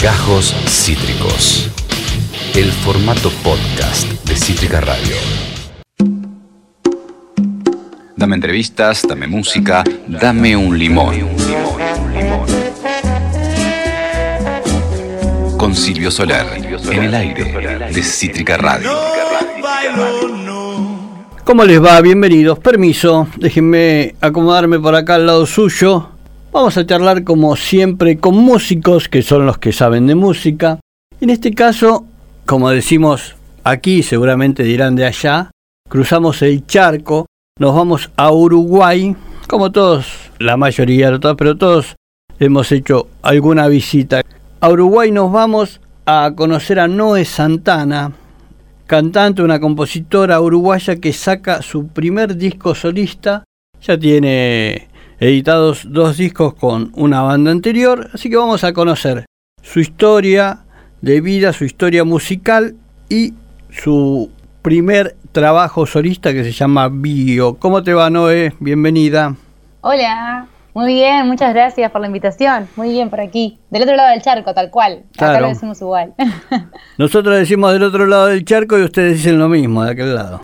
Gajos Cítricos. El formato podcast de Cítrica Radio. Dame entrevistas, dame música, dame un limón. Con Silvio Solar, en el aire de Cítrica Radio. ¿Cómo les va? Bienvenidos. Permiso, déjenme acomodarme por acá al lado suyo. Vamos a charlar como siempre con músicos que son los que saben de música. En este caso, como decimos aquí, seguramente dirán de allá, cruzamos el charco, nos vamos a Uruguay, como todos, la mayoría, pero todos hemos hecho alguna visita. A Uruguay nos vamos a conocer a Noé Santana, cantante, una compositora uruguaya que saca su primer disco solista. Ya tiene editados dos discos con una banda anterior, así que vamos a conocer su historia de vida, su historia musical y su primer trabajo solista que se llama Bio. ¿Cómo te va, Noé? Bienvenida. Hola, muy bien, muchas gracias por la invitación. Muy bien por aquí, del otro lado del charco, tal cual. Acá lo decimos igual. Nosotros decimos del otro lado del charco y ustedes dicen lo mismo, de aquel lado.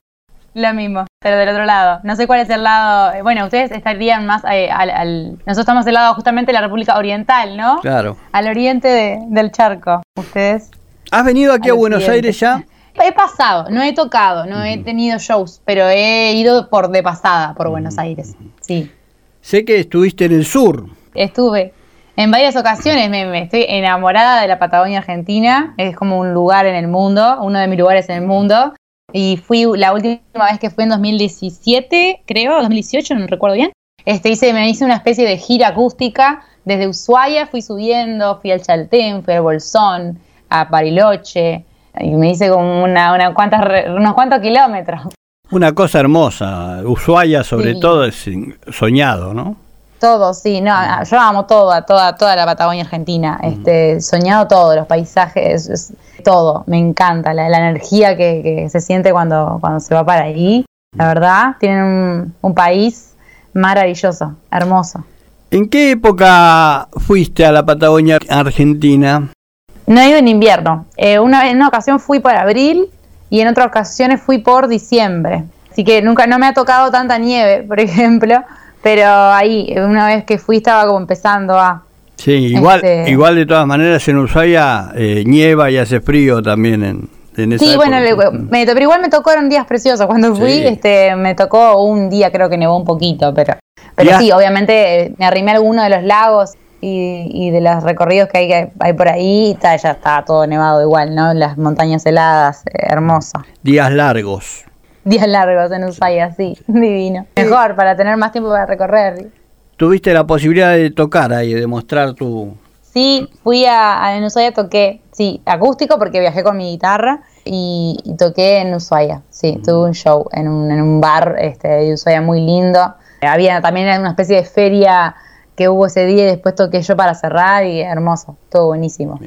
Lo mismo, pero del otro lado. No sé cuál es el lado. eh, Bueno, ustedes estarían más eh, al, al- Nosotros estamos del lado justamente de la República Oriental, ¿no? Claro. Al oriente de- del charco. Ustedes. ¿Has venido aquí a Buenos occidente. Aires ya? He pasado, no he tocado, no he tenido shows, pero he ido por de pasada por Buenos Aires. Sí. Sé que estuviste en el sur. Estuve en varias ocasiones, me, me estoy enamorada de la Patagonia Argentina, es como un lugar en el mundo, uno de mis lugares en el mundo. Y fui, la última vez que fui en 2017, creo, 2018, no recuerdo bien. Este, hice, me hice una especie de gira acústica desde Ushuaia, fui subiendo, fui al Chaltén, fui al Bolsón, a Bariloche, y me hice como una, una cuantas, unos cuantos kilómetros. Una cosa hermosa. Ushuaia, sobre Sí. todo, es soñado, ¿no? Todo, sí, no, yo amo todo, a toda, toda la Patagonia Argentina, este, soñado todo, los paisajes, es- todo, me encanta, la, la energía que, que se siente cuando, cuando se va para ahí, la verdad, tienen un, un país maravilloso, hermoso. ¿En qué época fuiste a la Patagonia Argentina? No he ido en invierno, eh, una, en una ocasión fui por abril y en otras ocasiones fui por diciembre, así que nunca, no me ha tocado tanta nieve, por ejemplo, pero ahí, una vez que fui estaba como empezando a... Sí, igual, Este- igual de todas maneras en Ushuaia eh, nieva y hace frío también en, en esa Sí, bueno, época. le- me- pero igual me tocaron días preciosos. Cuando fui, Sí. este, me tocó un día, creo que nevó un poquito, pero, pero Ya. sí, obviamente eh, me arrimé a alguno de los lagos y, y de los recorridos que hay, que hay por ahí, y ta, ya está todo nevado igual, ¿no? Las montañas heladas, eh, hermoso. Días largos. Días largos en Ushuaia, sí, divino. Mejor, para tener más tiempo para recorrer. Tuviste la posibilidad de tocar ahí, de mostrar tu... Sí, fui a, a en Ushuaia, toqué, sí, acústico porque viajé con mi guitarra y, y toqué en Ushuaia, sí, tuve un show en un, en un bar este, de Ushuaia muy lindo. Había también una especie de feria que hubo ese día y después toqué yo para cerrar y hermoso, todo buenísimo.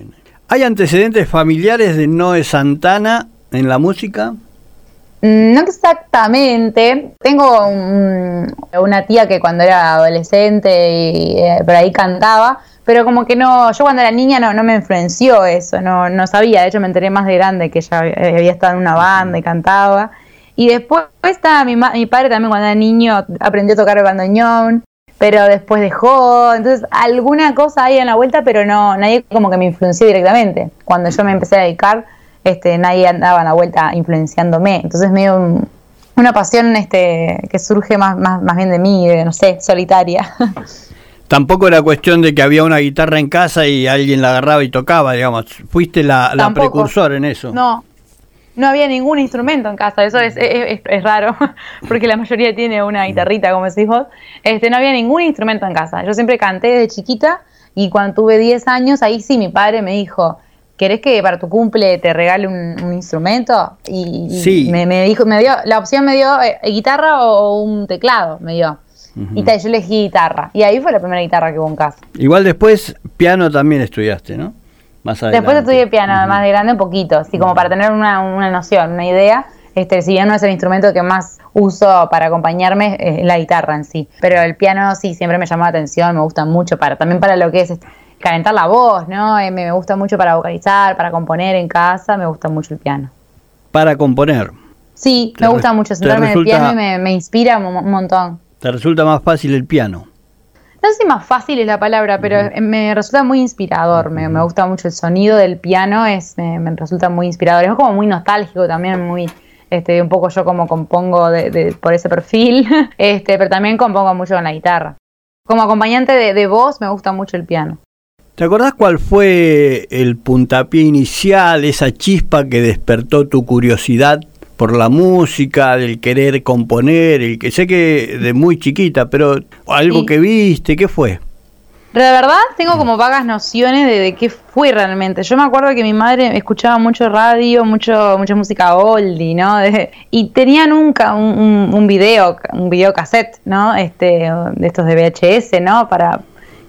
¿Hay antecedentes familiares de Noé Santana en la música? Mm, No exactamente. Tengo un- una tía que cuando era adolescente y eh, por ahí cantaba, pero como que no, yo cuando era niña no, no me influenció eso, no, no sabía. De hecho, me enteré más de grande que ella había estado en una banda y cantaba. Y después estaba mi, mi padre también cuando era niño aprendió a tocar el bandoneón, pero después dejó. Entonces, alguna cosa hay en la vuelta, pero no, nadie como que me influenció directamente. Cuando yo me empecé a dedicar, este, nadie andaba en la vuelta influenciándome. Entonces, medio un- una pasión este, que surge más, más, más bien de mí, de, no sé, solitaria. Tampoco era cuestión de que había una guitarra en casa y alguien la agarraba y tocaba, digamos. Fuiste la, la precursor en eso. No, no había ningún instrumento en casa, eso es, es, es- es raro, porque la mayoría tiene una guitarrita, como decís vos. Este, no había ningún instrumento en casa. Yo siempre canté desde chiquita y cuando tuve 10 años, ahí sí mi padre me dijo, ¿querés que para tu cumple te regale un, un instrumento? Y, y Sí. me, me dijo, me dio, la opción me dio eh, guitarra o un teclado, me dio. Y yo elegí guitarra. Y ahí fue la primera guitarra que hubo en casa. Igual después piano también estudiaste, ¿no? Más adelante. Después estudié piano, además de grande, un poquito, así como para tener una, una noción, una idea. Este, si bien no es el instrumento que más uso para acompañarme, es la guitarra en sí. Pero el piano sí, siempre me llamó la atención, me gusta mucho, para también para lo que es calentar la voz, ¿no? Eh, me gusta mucho para vocalizar, para componer en casa, me gusta mucho el piano. Para componer. Sí, me gusta mucho sentarme en el piano y me, me inspira un montón. ¿Te resulta más fácil el piano? no sé si más fácil es la palabra, pero me resulta muy inspirador. Me, gusta mucho el sonido del piano, es, me, resulta muy inspirador. Es como muy nostálgico también, muy este, un poco yo como compongo de, por ese perfil, este, pero también compongo mucho con la guitarra. Como acompañante de, de voz me gusta mucho el piano. ¿Te acordás cuál fue el puntapié inicial, esa chispa que despertó tu curiosidad por la música, del querer componer, el que sé que de muy chiquita, pero algo que viste, ¿qué fue? De verdad tengo como vagas nociones de, qué fue realmente. Yo me acuerdo que mi madre escuchaba mucho radio, mucho mucha música oldie, ¿no? y tenía nunca un, un, video, un video cassette, ¿no? Este, de estos de VHS, ¿no? Para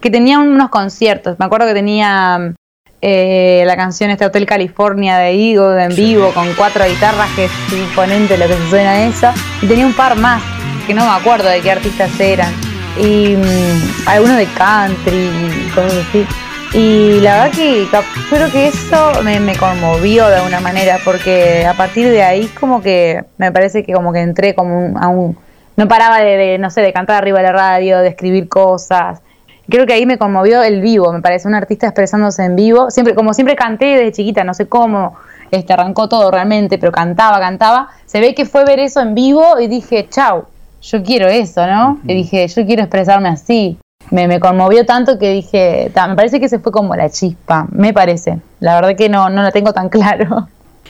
que tenía unos conciertos. Me acuerdo que tenía eh, la canción este Hotel California de Eagle en vivo con cuatro guitarras que es imponente lo que se suena eso y tenía un par más que no me acuerdo de qué artistas eran y mm, algunos de country y cosas así y la verdad que creo que eso me, conmovió de alguna manera porque a partir de ahí como que me parece que como que entré como a un no paraba de, de no sé de cantar arriba de la radio de escribir cosas creo que ahí me conmovió el vivo, me parece un artista expresándose en vivo. Siempre, como siempre canté desde chiquita, no sé cómo este, arrancó todo realmente, pero cantaba, cantaba. Se ve que fue ver eso en vivo y dije, chau, yo quiero eso, ¿no? Y dije, yo quiero expresarme así. Me, me conmovió tanto que dije, me parece que se fue como la chispa, me parece. La verdad que no, no lo tengo tan claro.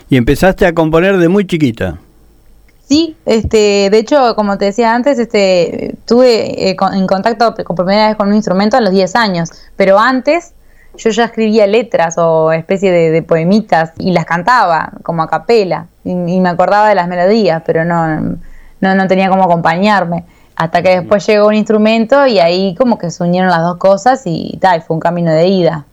Y empezaste a componer de muy chiquita. Sí, este, de hecho, como te decía antes, este, tuve eh, en contacto por primera vez con un instrumento a los 10 años, pero antes yo ya escribía letras o especie de, poemitas y las cantaba como a capela y, me acordaba de las melodías, pero no, no, no tenía cómo acompañarme. Hasta que después llegó un instrumento y ahí como que se unieron las dos cosas y tal, fue un camino de ida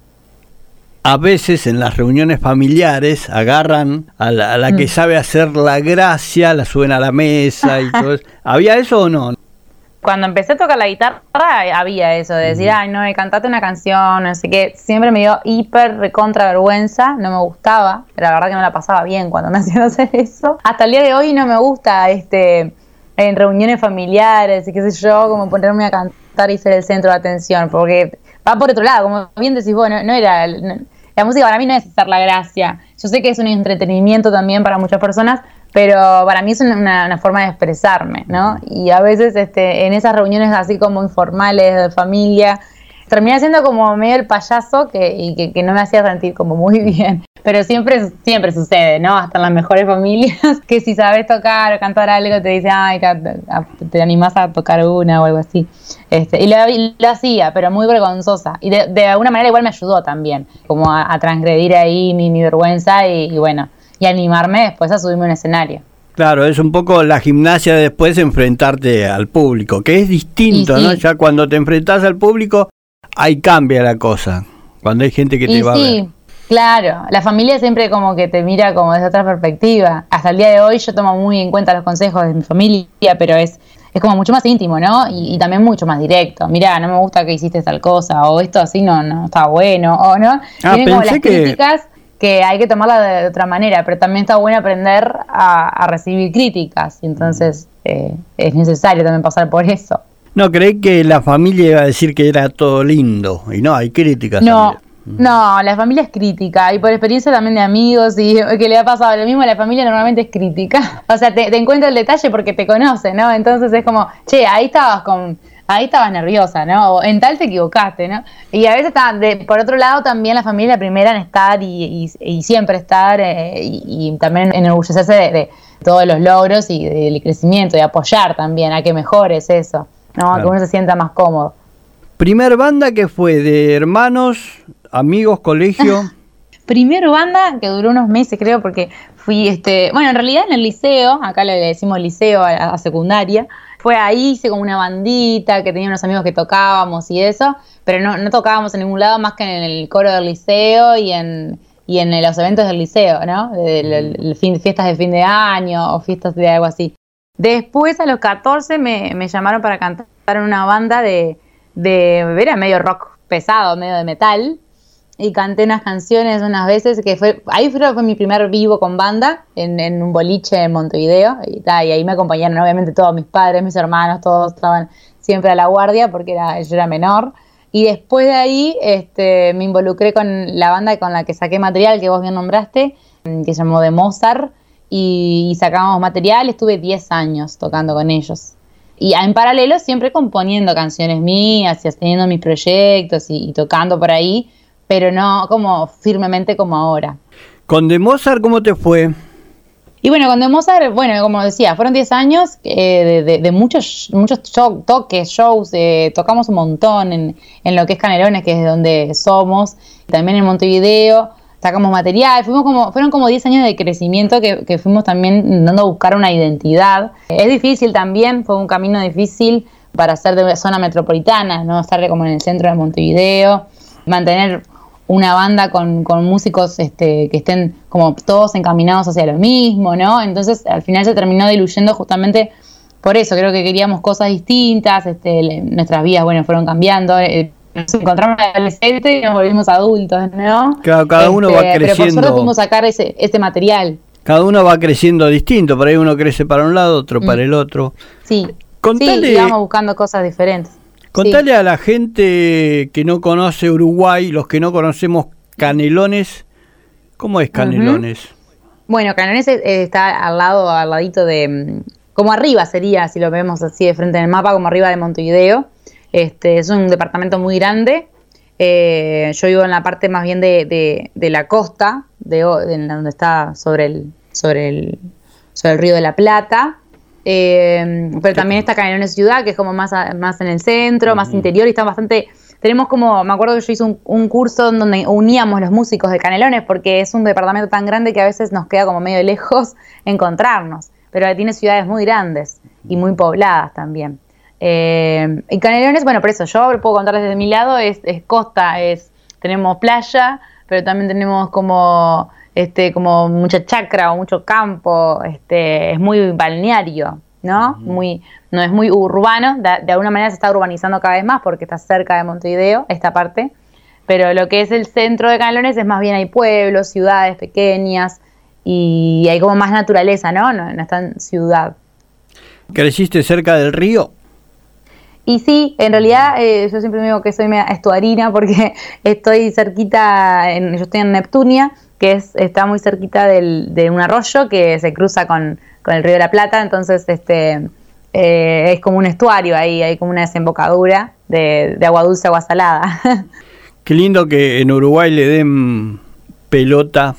a veces en las reuniones familiares agarran a la, que mm. sabe hacer la gracia, la suben a la mesa y todo eso. ¿Había eso o no? Cuando empecé a tocar la guitarra había eso, de decir, ay, no, cantate una canción, no sé qué. Siempre me dio hiper recontra vergüenza, no me gustaba, pero la verdad que no la pasaba bien cuando me hacían hacer eso. Hasta el día de hoy no me gusta este en reuniones familiares y qué sé yo, como ponerme a cantar y ser el centro de atención, porque va por otro lado, como bien decís vos, no, era la música para mí no es hacer la gracia. Yo sé que es un entretenimiento también para muchas personas, pero para mí es una, forma de expresarme, ¿no? Y a veces este, en esas reuniones así como informales de familia, terminé siendo como medio el payaso que, y que, no me hacía sentir como muy bien. Pero siempre, siempre sucede, ¿no? Hasta en las mejores familias, que si sabes tocar o cantar algo te dicen, ay, te animás a tocar una o algo así. Este, y lo, hacía, pero muy vergonzosa. Y de, alguna manera igual me ayudó también, como a, transgredir ahí mi, vergüenza y, bueno, y animarme después a subirme a un escenario. Claro, es un poco la gimnasia de después enfrentarte al público, que es distinto, ¿no? Ya cuando te enfrentas al público, ahí cambia la cosa, cuando hay gente que te va a ver. Claro, la familia siempre como que te mira como desde otra perspectiva. Hasta el día de hoy yo tomo muy en cuenta los consejos de mi familia, pero es, es como mucho más íntimo, ¿no? Y, también mucho más directo. Mira, no me gusta que hiciste tal cosa, o esto así no, no está bueno, o no. Ah, Tienen como las críticas que hay que tomarla de, otra manera, pero también está bueno aprender a, recibir críticas, y entonces eh, es necesario también pasar por eso. No, creí que la familia iba a decir que era todo lindo, y no, hay críticas. No, no, la familia es crítica y por experiencia también de amigos y que le ha pasado lo mismo, la familia normalmente es crítica. O sea, te, encuentra el detalle porque te conoce, ¿no? Entonces es como, che, ahí estabas con, ahí estabas nerviosa, ¿no? O en tal te equivocaste, ¿no? Y a veces está, de, por otro lado también la familia la primera en estar y, siempre estar eh, y, también enorgullecerse de, de, todos los logros y del crecimiento y apoyar también a que mejores eso, ¿no? A que uno se sienta más cómodo. Primer banda que fue de hermanos amigos, colegio. Primero banda que duró unos meses, creo, porque fui, este, bueno, en realidad en el liceo, acá le decimos liceo a, secundaria, fue ahí, hice como una bandita, que tenía unos amigos que tocábamos y eso, pero no, no tocábamos en ningún lado más que en el coro del liceo y en, y en los eventos del liceo, ¿no? De, fin, fiestas de fin de año o fiestas de algo así. Después, a los 14, me, me llamaron para cantar en una banda de, de, era medio rock pesado, medio de metal, y canté unas canciones unas veces que fue, ahí fue, fue mi primer vivo con banda, en, en un boliche en Montevideo, y, y ahí me acompañaron obviamente todos mis padres, mis hermanos, todos estaban siempre a la guardia porque era, yo era menor. Y después de ahí este, me involucré con la banda con la que saqué material que vos bien nombraste, que se llamó de Mozart, y, y sacábamos material, estuve 10 años tocando con ellos. Y en paralelo siempre componiendo canciones mías y teniendo mis proyectos y, tocando por ahí, pero no como firmemente como ahora. ¿Con The Mozart cómo te fue? Y bueno, con The Mozart, bueno, como decía, fueron 10 años eh, de, muchos, muchos toques, shows, eh, tocamos un montón en, en, lo que es Canelones, que es donde somos, también en Montevideo sacamos material, fuimos como, fueron como 10 años de crecimiento que, fuimos también dando a buscar una identidad. Es difícil también, fue un camino difícil para ser de una zona metropolitana, no estar como en el centro de Montevideo, mantener una banda con, músicos este, que estén como todos encaminados hacia lo mismo, ¿no? Entonces al final se terminó diluyendo justamente por eso, creo que queríamos cosas distintas, este, nuestras vidas, bueno, fueron cambiando, eh, nos encontramos adolescentes y nos volvimos adultos, ¿no? Claro, cada uno va creciendo. Pero por suerte pudimos sacar ese, ese material. Cada uno va creciendo distinto, por ahí uno crece para un lado, otro para mm. el otro. Sí, contale, sí, y vamos buscando cosas diferentes. Contale a la gente que no conoce Uruguay, los que no conocemos Canelones, ¿cómo es Canelones? Bueno, Canelones está al lado, al ladito de, mm, como arriba sería, si lo vemos así de frente en el mapa, como arriba de Montevideo. Este, es un departamento muy grande. Eh, yo vivo en la parte más bien de, la costa, de, donde está sobre el, sobre el, sobre el río de la Plata. Eh, pero también está Canelones Ciudad, que es como más, más en el centro, más interior y está bastante... Tenemos como, me acuerdo que yo hice un, un, curso donde uníamos los músicos de Canelones porque es un departamento tan grande que a veces nos queda como medio lejos encontrarnos, pero tiene ciudades muy grandes y muy pobladas también. Eh, y Canelones, bueno, por eso yo puedo contar desde mi lado, es, costa, es tenemos playa, pero también tenemos como este como mucha chacra o mucho campo, este es muy balneario, ¿no? Muy no es muy urbano, de, alguna manera se está urbanizando cada vez más porque está cerca de Montevideo esta parte, pero lo que es el centro de Canelones es más bien hay pueblos, ciudades pequeñas y hay como más naturaleza, ¿no? No, no está en ciudad. ¿Creciste cerca del río? Y sí, en realidad eh, yo siempre digo que soy estuarina porque estoy cerquita, en, yo estoy en Neptunia, que es, está muy cerquita del, de un arroyo que se cruza con, el río de la Plata, entonces este eh, es como un estuario ahí, hay como una desembocadura de, agua dulce, agua salada. Qué lindo que en Uruguay le den pelota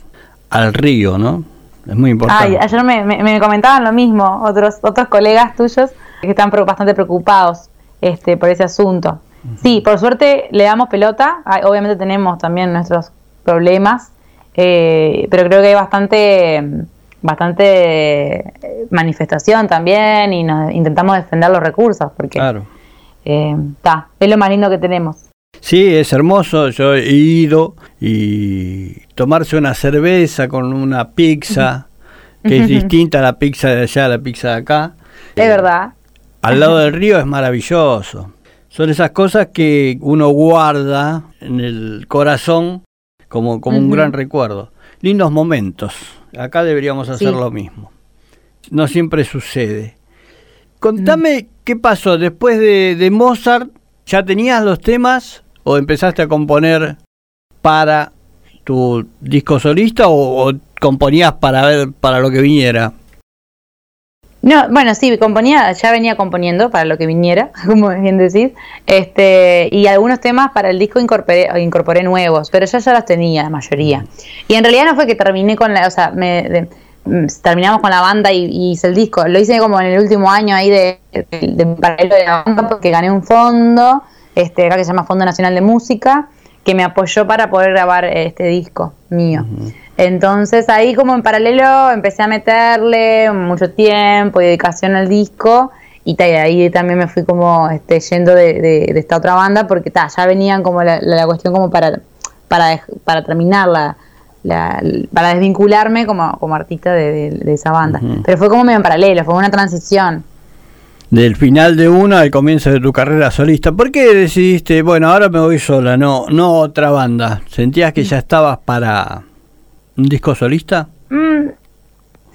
al río, ¿no? Es muy importante. ayer me, me, comentaban lo mismo otros, otros colegas tuyos que están bastante preocupados este, por ese asunto. Sí, por suerte le damos pelota, obviamente tenemos también nuestros problemas, eh, pero creo que hay bastante, bastante eh, manifestación también y nos intentamos defender los recursos porque claro. Eh, es lo más lindo que tenemos. Sí, es hermoso, yo he ido y tomarse una cerveza con una pizza, que es distinta a la pizza de allá a la pizza de acá. Es verdad al lado del río es maravilloso. Son esas cosas que uno guarda en el corazón como, como un gran recuerdo. Lindos momentos. Acá deberíamos hacer lo mismo. No siempre sucede. Contame qué pasó después de, Mozart. ¿Ya tenías los temas o empezaste a componer para tu disco solista o, o componías para ver para lo que viniera? No, bueno, sí, componía, ya venía componiendo para lo que viniera, como bien decís, este, y algunos temas para el disco incorporé, incorporé nuevos, pero ya ya los tenía la mayoría. Y en realidad no fue que terminé con la, o sea, me, mm, terminamos con la banda y, hice el disco, lo hice como en el último año ahí de, de, paralelo de la banda porque gané un fondo, este, acá que se llama Fondo Nacional de Música, que me apoyó para poder grabar este disco mío. Entonces ahí como en paralelo empecé a meterle mucho tiempo y dedicación al disco y ahí también me fui como este, yendo de, esta otra banda porque ya venían como la, cuestión como para, para, para terminar la, para desvincularme como, como artista de, esa banda. Pero fue como medio en paralelo, fue una transición. Del final de una al comienzo de tu carrera solista. ¿Por qué decidiste, bueno, ahora me voy sola, no, no otra banda? ¿Sentías que ya estabas para un disco solista? Mm,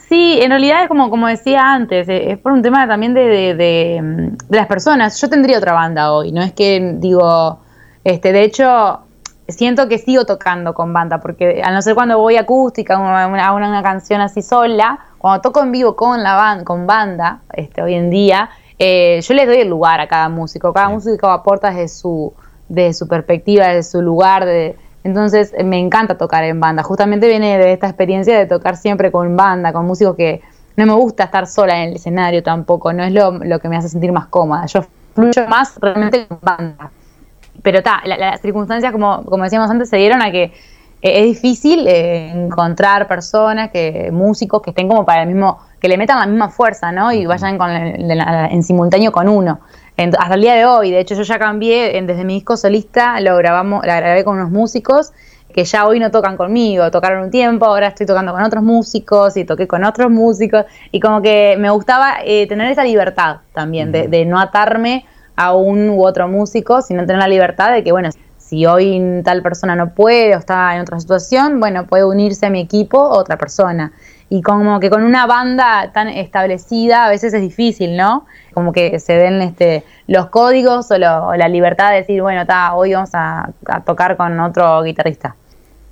sí, en realidad es como, como decía antes, eh, es por un tema también de, de, de, las personas. Yo tendría otra banda hoy, no es que digo, este, de hecho, siento que sigo tocando con banda, porque a no ser cuando voy acústica, a una, una, canción así sola, cuando toco en vivo con la banda, con banda, este, hoy en día, eh, yo les doy el lugar a cada músico, cada músico aporta desde su, de su perspectiva, desde su lugar, de, entonces me encanta tocar en banda, justamente viene de esta experiencia de tocar siempre con banda, con músicos que no me gusta estar sola en el escenario tampoco, no es lo, lo que me hace sentir más cómoda, yo fluyo más realmente con banda. Pero está, las circunstancias, como, como decíamos antes, se dieron a que eh, es difícil eh, encontrar personas, que músicos que estén como para el mismo, que le metan la misma fuerza, ¿no? Y vayan con en simultáneo con uno. hasta el día de hoy, de hecho yo ya cambié, desde mi disco solista lo grabamos, la grabé con unos músicos que ya hoy no tocan conmigo, tocaron un tiempo, ahora estoy tocando con otros músicos y toqué con otros músicos y como que me gustaba eh, tener esa libertad también de, de no atarme a un u otro músico, sino tener la libertad de que, bueno, si hoy tal persona no puede o está en otra situación, bueno, puede unirse a mi equipo otra persona. Y como que con una banda tan establecida a veces es difícil, ¿no? Como que se den este, los códigos o, la libertad de decir, bueno, está, hoy vamos a, tocar con otro guitarrista.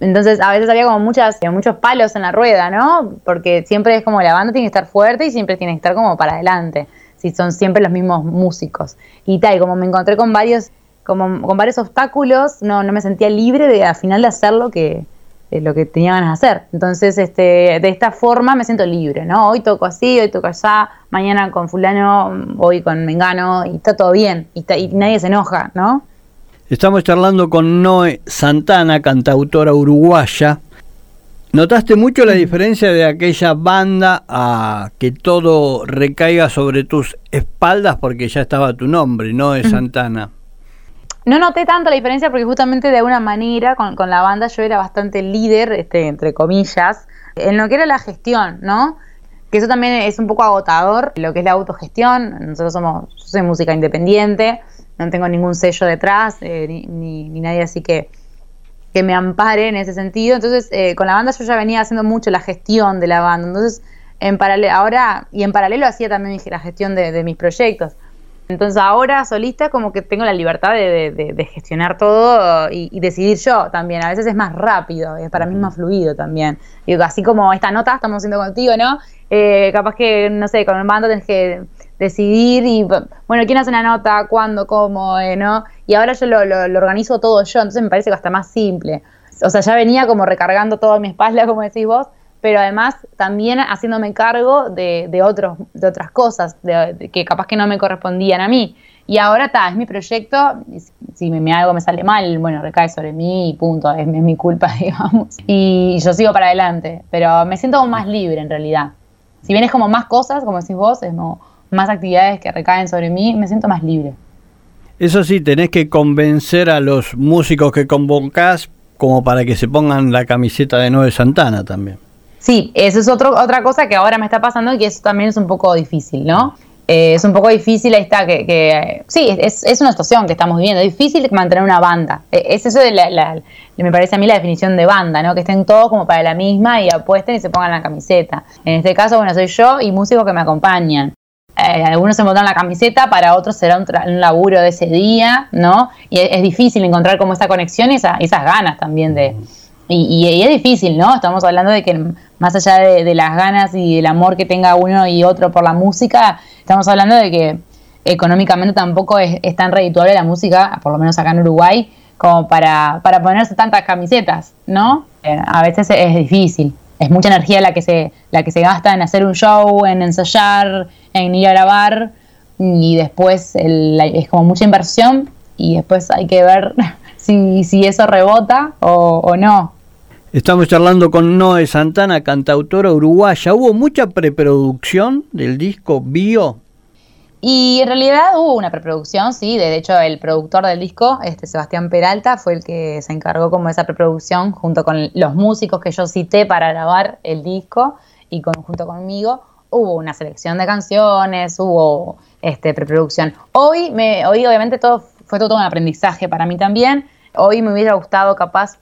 Entonces a veces había como muchas, muchos palos en la rueda, ¿no? Porque siempre es como la banda tiene que estar fuerte y siempre tiene que estar como para adelante si son siempre los mismos músicos. Y tal, como me encontré con varios, como, con varios obstáculos, no, no me sentía libre de al final de hacer lo que, lo que tenía ganas de hacer. Entonces, este, de esta forma me siento libre, ¿no? Hoy toco así, hoy toco allá, mañana con fulano, hoy con mengano, y está todo bien, y, y nadie se enoja, ¿no? Estamos charlando con Noé Santana, cantautora uruguaya, ¿Notaste mucho la diferencia de aquella banda a que todo recaiga sobre tus espaldas porque ya estaba tu nombre, no de Santana? No noté tanto la diferencia porque justamente de alguna manera con, la banda yo era bastante líder, este, entre comillas, en lo que era la gestión, ¿no? Que eso también es un poco agotador, lo que es la autogestión. Nosotros somos, yo soy música independiente, no tengo ningún sello detrás, eh, ni, ni nadie así que que me ampare en ese sentido. Entonces, eh, con la banda yo ya venía haciendo mucho la gestión de la banda. Entonces, en paralelo, ahora, y en paralelo hacía también la gestión de, mis proyectos. Entonces ahora solista como que tengo la libertad de, gestionar todo y, decidir yo también. A veces es más rápido, es para mí más fluido también. Y así como esta nota estamos haciendo contigo, ¿no? Eh, capaz que, no sé, con el banda tenés que decidir y, bueno, quién hace una nota, cuándo, cómo, eh, ¿no? Y ahora yo lo, lo, organizo todo yo, entonces me parece que hasta más simple. O sea, ya venía como recargando toda mi espalda, como decís vos, pero además también haciéndome cargo de, de, otros, de otras cosas de, que capaz que no me correspondían a mí. Y ahora está, es mi proyecto, si me, algo me sale mal, bueno, recae sobre mí y punto, es, mi culpa, digamos. Y yo sigo para adelante, pero me siento más libre en realidad. Si bien es como más cosas, como decís vos, es más actividades que recaen sobre mí, me siento más libre. Eso sí, tenés que convencer a los músicos que convocás como para que se pongan la camiseta de Nueve Santana también. Sí, eso es otro, otra cosa que ahora me está pasando y que eso también es un poco difícil, ¿no? Eh, es un poco difícil, ahí está, que, sí, es, es, una situación que estamos viviendo, es difícil mantener una banda. Eh, es eso de la, me parece a mí la definición de banda, ¿no? Que estén todos como para la misma y apuesten y se pongan la camiseta. En este caso, bueno, soy yo y músicos que me acompañan. Eh, algunos se montan la camiseta, para otros será un, laburo de ese día, ¿no? Y es, difícil encontrar como esa conexión y esas ganas también de... Y, es difícil, ¿no? Estamos hablando de que más allá de, las ganas y el amor que tenga uno y otro por la música, estamos hablando de que económicamente tampoco es, tan redituable la música, por lo menos acá en Uruguay, como para, para ponerse tantas camisetas, ¿no? Eh, a veces es difícil es mucha energía la que se, la que se gasta en hacer un show, en ensayar, en ir a grabar y después es como mucha inversión y después hay que ver si, si eso rebota o, o no. Estamos charlando con Noé Santana, cantautora uruguaya. ¿Hubo mucha preproducción del disco Bio? Y en realidad hubo una preproducción, sí, de hecho el productor del disco, este Sebastián Peralta, fue el que se encargó como de esa preproducción junto con los músicos que yo cité para grabar el disco y junto conmigo hubo una selección de canciones, hubo este, preproducción. Hoy, hoy obviamente todo fue todo un aprendizaje para mí también. Hoy me hubiera gustado capaz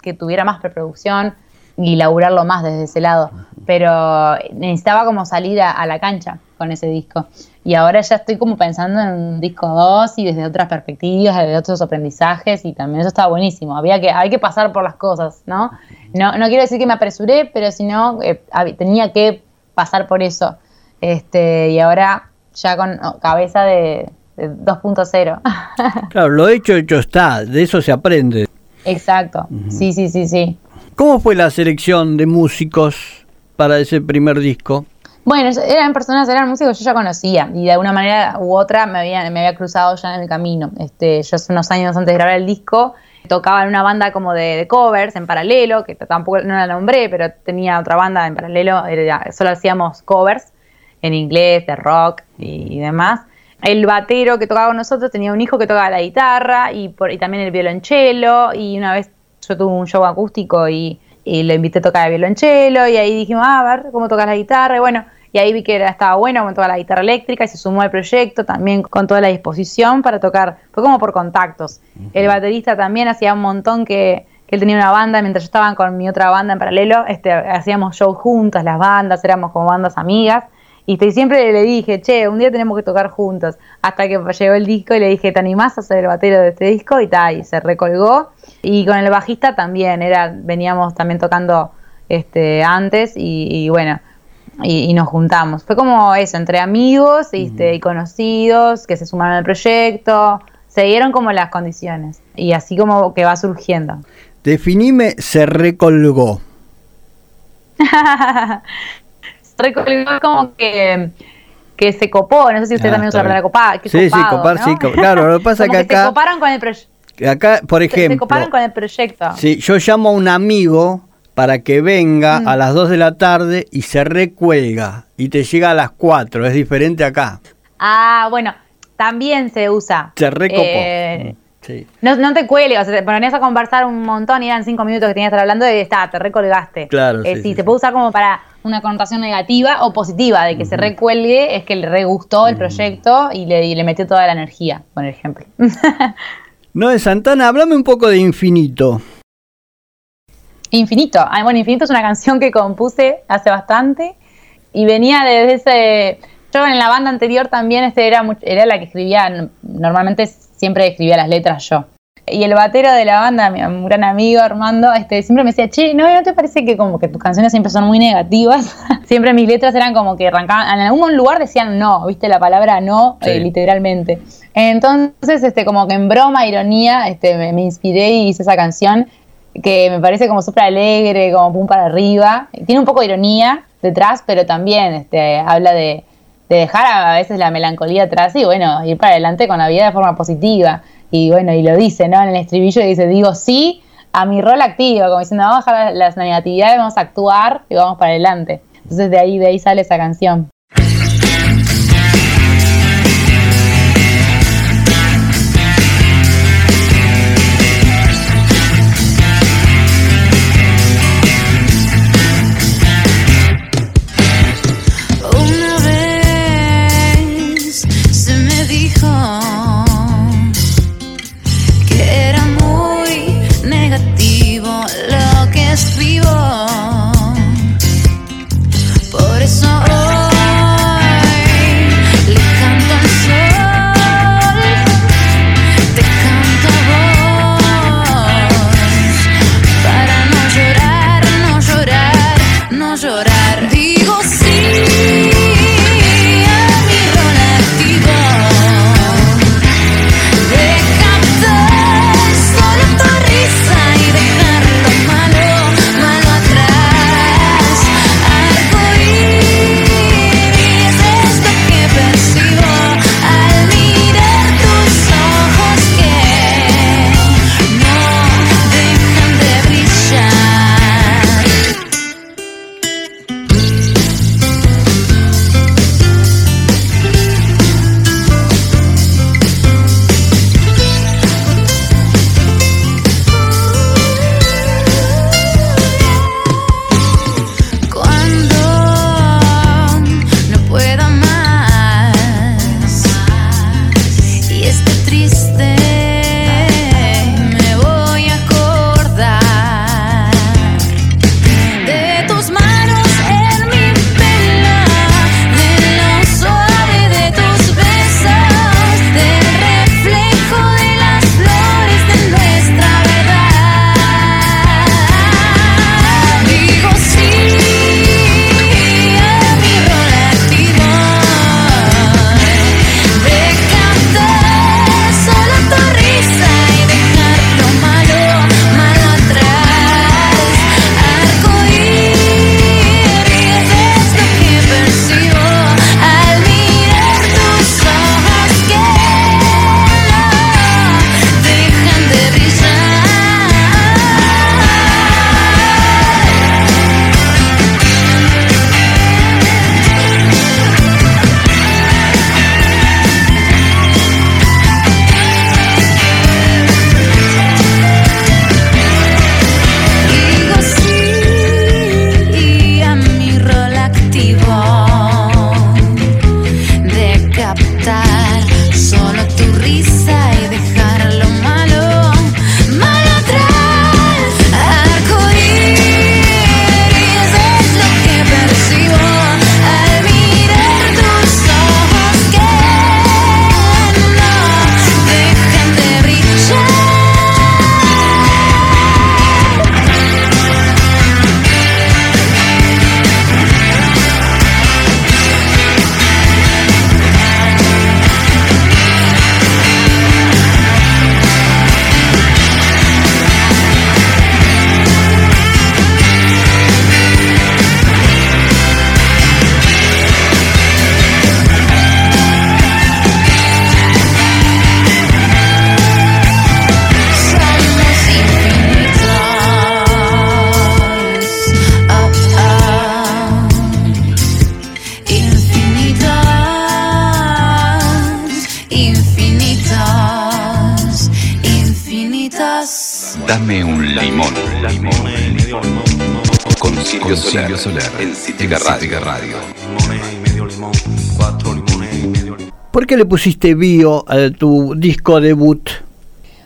que tuviera más preproducción y laburarlo más desde ese lado, pero necesitaba como salir a la cancha con ese disco. Y ahora ya estoy como pensando en un disco 2 y desde otras perspectivas, desde otros aprendizajes y también eso está buenísimo. Había que, hay que pasar por las cosas, ¿no? No, no quiero decir que me apresuré, pero si no, eh, tenía que pasar por eso. Este, y ahora ya con cabeza de, 2.0. claro, lo hecho, hecho está, de eso se aprende. Exacto, sí, sí, sí, sí. ¿Cómo fue la selección de músicos para ese primer disco? Bueno, eran personas, eran músicos que yo ya conocía y de alguna manera u otra me había, me había cruzado ya en el camino. Este, yo hace unos años antes de grabar el disco tocaba en una banda como de, covers en paralelo, que tampoco no la nombré, pero tenía otra banda en paralelo, solo hacíamos covers en inglés, de rock y, demás. El batero que tocaba con nosotros tenía un hijo que tocaba la guitarra y, por, y también el violonchelo y una vez yo tuve un show acústico y, y lo invité a tocar el violonchelo y ahí dijimos, ah, a ver cómo tocas la guitarra y bueno y ahí vi que era, estaba bueno con toda la guitarra eléctrica y se sumó al proyecto también con toda la disposición para tocar, fue como por contactos. El baterista también hacía un montón que, él tenía una banda, mientras yo estaba con mi otra banda en paralelo, este, hacíamos shows juntas, las bandas, éramos como bandas amigas. Y siempre le dije, che, un día tenemos que tocar juntos. Hasta que llegó el disco y le dije, ¿te animás a ser el batero de este disco? Y tal, y se recolgó. Y con el bajista también, era, veníamos también tocando este, antes y bueno, y, nos juntamos. Fue como eso, entre amigos y conocidos que se sumaron al proyecto, se dieron como las condiciones y así como que va surgiendo. Definime, se recolgó. recolgó como que, que se copó, no sé si usted ah, también usa la palabra copar. sí, sí, copar, sí, claro, lo que pasa es que acá... Se coparon con el proyecto. Acá, por ejemplo... Se coparon con el proyecto. Sí, yo llamo a un amigo para que venga a mm. las 2 de la tarde y se recuelga y te llega a las 4. Es diferente acá. Ah, bueno, también se usa. Se recopó. Eh, sí. no, te cuelgas, o sea, te ponías a conversar un montón y eran 5 minutos que tenías que estar hablando y está, te recolgaste. Claro. Eh, sí, se puede usar como para una connotación negativa o positiva, de que se recuelgue, es que le re gustó el proyecto y le, y le metió toda la energía, por ejemplo. no, de Santana, háblame un poco de Infinito. Infinito. Ah, bueno, Infinito es una canción que compuse hace bastante y venía desde ese... Yo en la banda anterior también este era, era la que escribía, normalmente siempre escribía las letras yo. Y el batero de la banda, mi gran amigo Armando, este, siempre me decía, che, ¿no, ¿no te parece que como que tus canciones siempre son muy negativas? siempre mis letras eran como que arrancaban, en algún lugar decían no, viste la palabra no, eh, literalmente. Entonces, este, como que en broma, ironía, este, me, me, inspiré y hice esa canción que me parece como súper alegre, como pum para arriba. Tiene un poco de ironía detrás, pero también este, habla de, dejar a veces la melancolía atrás y bueno, ir para adelante con la vida de forma positiva. Y bueno, y lo dice, ¿no? En el estribillo dice, digo sí a mi rol activo, como diciendo, vamos a dejar las negatividades, vamos a actuar y vamos para adelante. Entonces de ahí, de ahí sale esa canción. Dame un limón. Con Silvio Soler, en Cítrica Radio. ¿Por qué le pusiste bio a tu disco debut?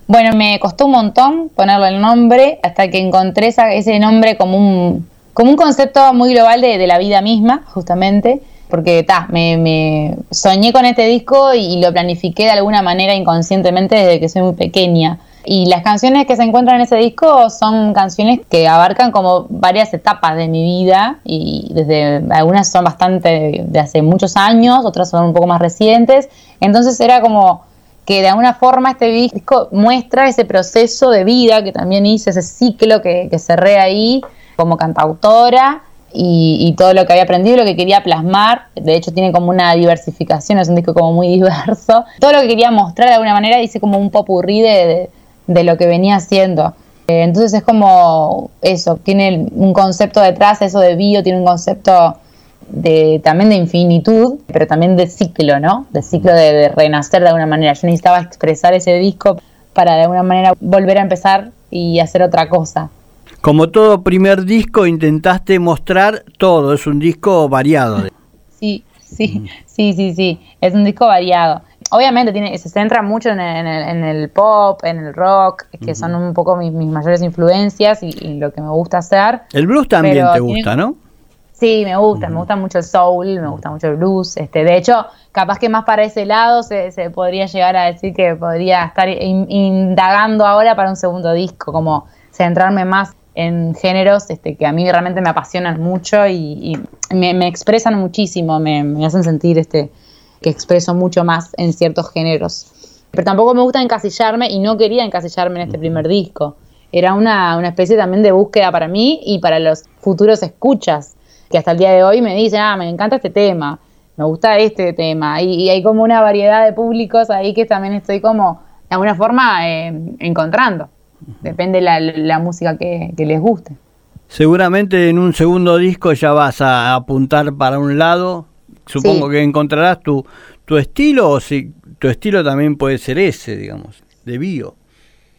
Bueno, me costó un montón ponerle el nombre hasta que encontré ese nombre como un, como un concepto muy global de, la vida misma, justamente, porque ta, me, me, soñé con este disco y lo planifiqué de alguna manera inconscientemente desde que soy muy pequeña. Y las canciones que se encuentran en ese disco son canciones que abarcan como varias etapas de mi vida y desde algunas son bastante de hace muchos años, otras son un poco más recientes. Entonces era como que de alguna forma este disco muestra ese proceso de vida que también hice, ese ciclo que, que cerré ahí como cantautora y, todo lo que había aprendido, lo que quería plasmar. De hecho, tiene como una diversificación, es un disco como muy diverso. Todo lo que quería mostrar de alguna manera hice como un popurrí de, lo que venía haciendo. Eh, entonces es como eso, tiene un concepto detrás, eso de bio, tiene un concepto de, también de infinitud, pero también de ciclo, ¿no? De ciclo de, renacer de alguna manera. Yo necesitaba expresar ese disco para de alguna manera volver a empezar y hacer otra cosa. Como todo primer disco intentaste mostrar todo, es un disco variado. Sí, sí, sí, sí, sí, es un disco variado. Obviamente tiene, se centra mucho en el, pop, en el rock, que son un poco mis, mayores influencias y, lo que me gusta hacer. El blues también te gusta, ¿no? Sí, me gusta, me gusta mucho el soul, me gusta mucho el blues. Este, de hecho, capaz que más para ese lado se, podría llegar a decir que podría estar indagando ahora para un segundo disco, como centrarme más en géneros este, que a mí realmente me apasionan mucho y, me, expresan muchísimo, me, hacen sentir este, que expreso mucho más en ciertos géneros. Pero tampoco me gusta encasillarme y no quería encasillarme en este primer disco. Era una, una especie también de búsqueda para mí y para los futuros escuchas que hasta el día de hoy me dicen, ah, me encanta este tema, me gusta este tema, y, hay como una variedad de públicos ahí que también estoy como, de alguna forma, eh, encontrando. Depende la, la música que, les guste. Seguramente en un segundo disco ya vas a apuntar para un lado. Supongo que encontrarás tu, tu estilo o si tu estilo también puede ser ese, digamos, de bio.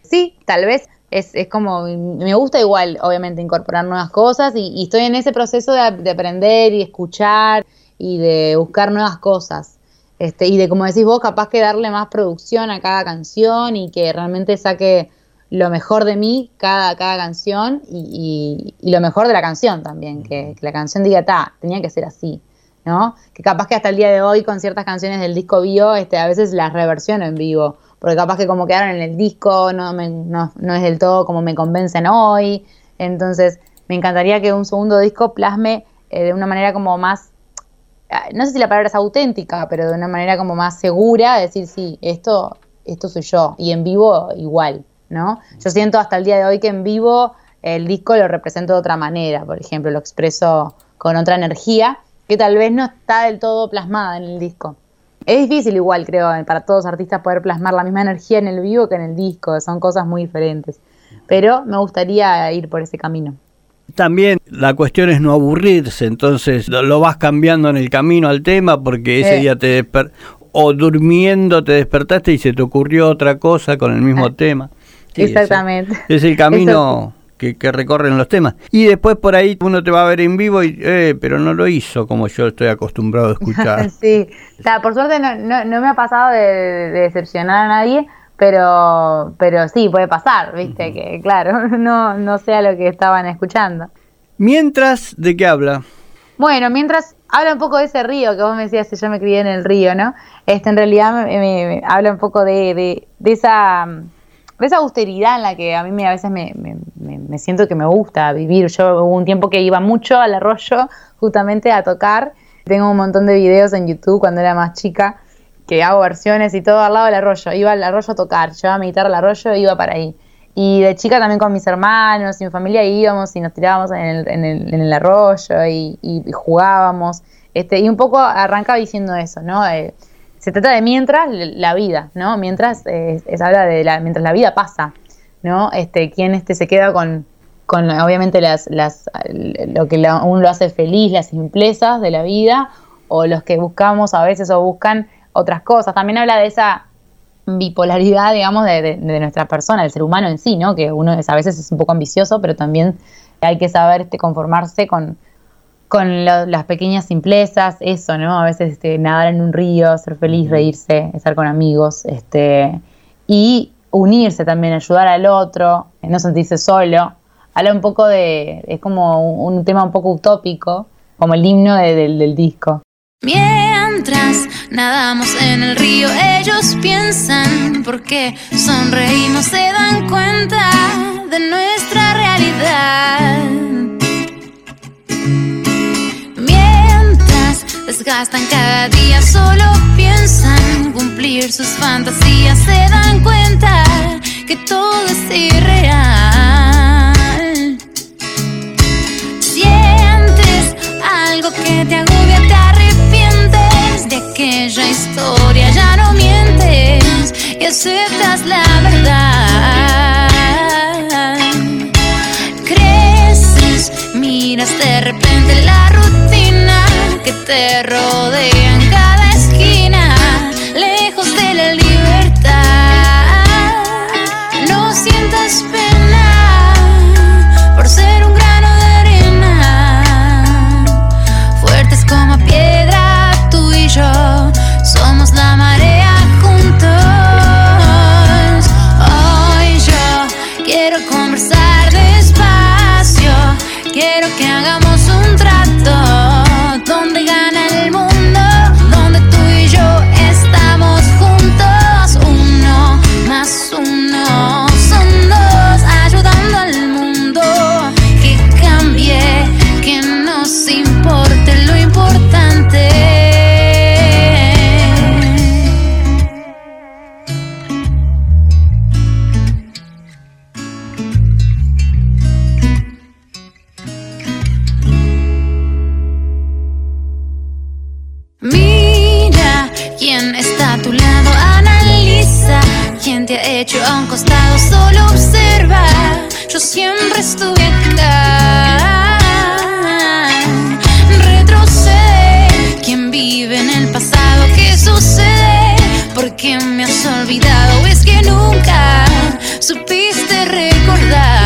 Sí, tal vez es, es, como, me gusta igual, obviamente, incorporar nuevas cosas y, estoy en ese proceso de, aprender y escuchar y de buscar nuevas cosas. Este, y de, como decís vos, capaz que darle más producción a cada canción y que realmente saque lo mejor de mí cada, cada canción y, y, lo mejor de la canción también, que, que la canción diga, ta, tenía que ser así. ¿No? Que capaz que hasta el día de hoy con ciertas canciones del disco bio, este, a veces las reversiono en vivo porque capaz que como quedaron en el disco no, no, es del todo como me convencen hoy. Entonces, me encantaría que un segundo disco plasme eh, de una manera como más, ah, no sé si la palabra es auténtica, pero de una manera como más segura, decir, sí, esto, esto soy yo, y en vivo igual, ¿no? Yo siento hasta el día de hoy que en vivo el disco lo represento de otra manera, por ejemplo, lo expreso con otra energía que tal vez no está del todo plasmada en el disco. Es difícil igual, creo, para todos los artistas poder plasmar la misma energía en el vivo que en el disco, son cosas muy diferentes. Pero me gustaría ir por ese camino. También la cuestión es no aburrirse, entonces lo, vas cambiando en el camino al tema porque ese día te desper o durmiendo te despertaste y se te ocurrió otra cosa con el mismo tema. Exactamente. Es el camino que, recorren los temas. Y después por ahí uno te va a ver en vivo y, eh, pero no lo hizo como yo estoy acostumbrado a escuchar. sí, por suerte no, no, me ha pasado de, decepcionar a nadie, pero, pero sí, puede pasar, viste, que claro, no, no sea lo que estaban escuchando. Mientras, ¿de qué habla? Bueno, mientras habla un poco de ese río que vos me decías que yo me crié en el río, ¿no? Este, en realidad me, habla un poco de, de, de esa esa austeridad en la que a mí a veces me, siento que me gusta vivir. Yo hubo un tiempo que iba mucho al arroyo justamente a tocar. Tengo un montón de videos en YouTube cuando era más chica que hago versiones y todo al lado del arroyo. Iba al arroyo a tocar, llevaba mi guitarra al arroyo e iba para ahí. Y de chica también con mis hermanos y mi familia íbamos y nos tirábamos en el, en el, arroyo y, jugábamos. Este, y un poco arranca diciendo eso, ¿no? Se trata de mientras la vida, ¿no? Mientras eh, es habla de la, mientras la vida pasa, ¿no? Este, quien este se queda con, con obviamente las, las, lo que aún lo hace feliz, las simplezas de la vida, o los que buscamos a veces o buscan otras cosas. También habla de esa bipolaridad, digamos, de, de, nuestra persona, del ser humano en sí, ¿no? Que uno es, a veces es un poco ambicioso, pero también hay que saber este, conformarse con, con las pequeñas simplezas, eso, ¿no? A veces este, nadar en un río, ser feliz, reírse, estar con amigos, este, y unirse también, ayudar al otro, no sentirse solo. Habla un poco de, es como un, tema un poco utópico, como el himno del disco. Mientras nadamos en el río, ellos piensan porque sonreímos, se dan cuenta de nuestra realidad. Desgastan cada día, solo piensan cumplir sus fantasías, se dan cuenta que todo es irreal. Sientes algo que te agobia, te aquella historia ya no mientes y aceptas la verdad. Creces, miras de repente la rutina que te rodea el pasado, ¿qué sucede? ¿Por qué me has olvidado? Es que nunca supiste recordar.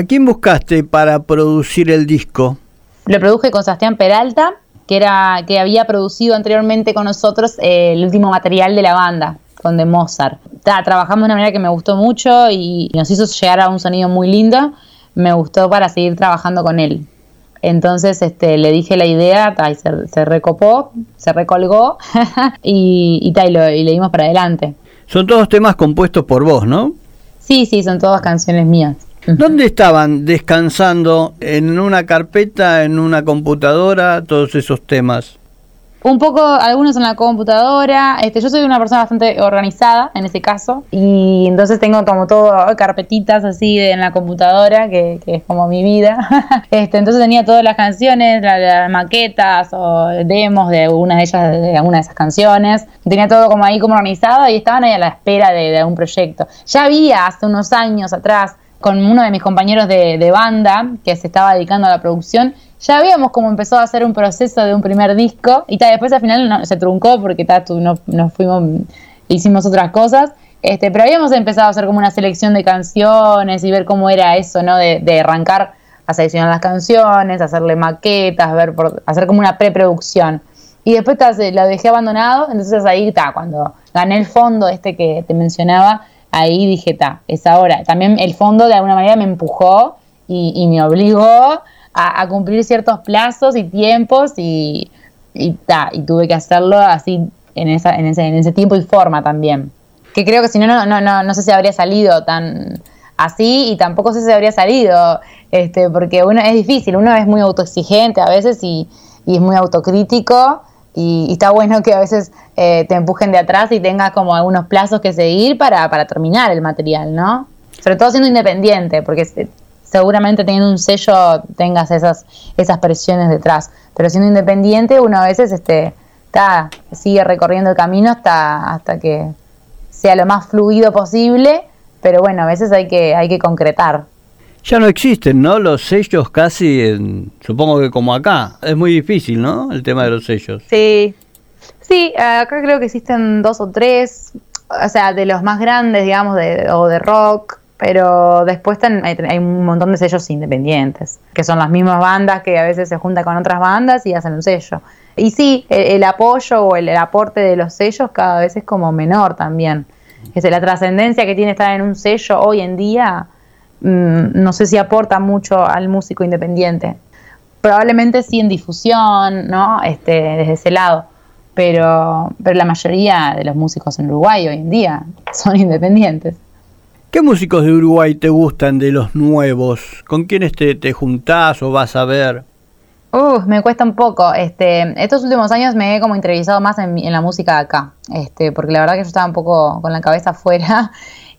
¿A quién buscaste para producir el disco? Lo produje con Sebastián Peralta, que, era, que había producido anteriormente con nosotros eh, el último material de la banda, con The Mozart. trabajamos de una manera que me gustó mucho y nos hizo llegar a un sonido muy lindo. Me gustó para seguir trabajando con él. Entonces este, le dije la idea, y se, recopó, se recolgó y, y, y, y le dimos para adelante. Son todos temas compuestos por vos, ¿no? Sí, sí, son todas canciones mías. ¿Dónde estaban descansando? ¿En una carpeta, en una computadora, todos esos temas? Un poco, algunos en la computadora. Este, yo soy una persona bastante organizada en ese caso. Y entonces tengo como todo carpetitas así de- en la computadora, que, que es como mi vida. este, entonces tenía todas las canciones, la- las maquetas o demos de alguna de ellas, de alguna de esas canciones. Tenía todo como ahí como organizado y estaban ahí a la espera de, de algún proyecto. Ya había hace unos años atrás con uno de mis compañeros de, de banda que se estaba dedicando a la producción, ya habíamos como empezó a hacer un proceso de un primer disco y ta, después al final se truncó porque ta, no- nos fuimos, hicimos otras cosas, este, pero habíamos empezado a hacer como una selección de canciones y ver cómo era eso, ¿no? De, de arrancar a seleccionar las canciones, hacerle maquetas, ver por, hacer como una preproducción. Y después ta, lo dejé abandonado, entonces ahí está, cuando gané el fondo este que te mencionaba, ahí dije, ta, es ahora. También el fondo de alguna manera me empujó y, me obligó a, cumplir ciertos plazos y tiempos y, ta, y tuve que hacerlo así en, esa, en, ese, en ese tiempo y forma también. Que creo que si no, no, no, no, no sé si habría salido tan así y tampoco sé si habría salido, este, porque uno es difícil, uno es muy autoexigente a veces y es muy autocrítico y, está bueno que a veces eh, te empujen de atrás y tengas como algunos plazos que seguir para, para terminar el material, ¿no? Sobre todo siendo independiente, porque se- seguramente teniendo un sello tengas esas, esas presiones detrás, pero siendo independiente uno a veces este, está, sigue recorriendo el camino hasta, hasta que sea lo más fluido posible, pero bueno, a veces hay que, hay que concretar. Ya no existen, ¿no? Los sellos casi, en- supongo que como acá. Es muy difícil, ¿no? El tema de los sellos. Sí, sí, acá creo que existen dos o tres, o sea, de los más grandes, digamos, de, o de rock, pero después hay, un montón de sellos independientes, que son las mismas bandas que a veces se juntan con otras bandas y hacen un sello. Y sí, el, el apoyo o el, el aporte de los sellos cada vez es como menor también. Es la trascendencia que tiene estar en un sello hoy en día, no sé si aporta mucho al músico independiente probablemente sí en difusión, ¿no? Este, desde ese lado. Pero, pero la mayoría de los músicos en Uruguay hoy en día son independientes. ¿Qué músicos de Uruguay te gustan de los nuevos? ¿Con quiénes te, te juntás o vas a ver? Uh, me cuesta un poco. Este, estos últimos años me he como interiorizado más en, en la música de acá. Este, porque la verdad que yo estaba un poco con la cabeza afuera.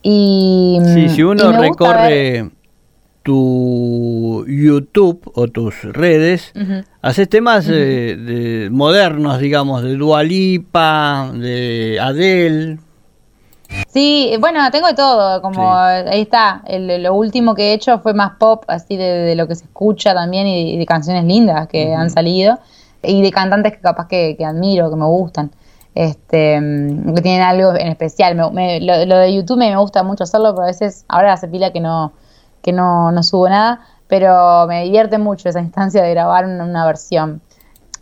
Y, Sí, si y uno recorre ver- tu YouTube o tus redes, Ujú. haces temas eh, de modernos, digamos, de Dua Lipa, de Adele. Sí, bueno, tengo de todo, como Sí. ahí está, el- lo último que he hecho fue más pop, así de, de lo que se escucha también y, de canciones lindas que han salido y de cantantes que capaz que, que admiro, que me gustan, este, mm, que tienen algo en especial. Me- me- lo, de YouTube me, gusta mucho hacerlo, pero a veces ahora hace pila que no, que no, no subo nada, pero me divierte mucho esa instancia de grabar una, una versión.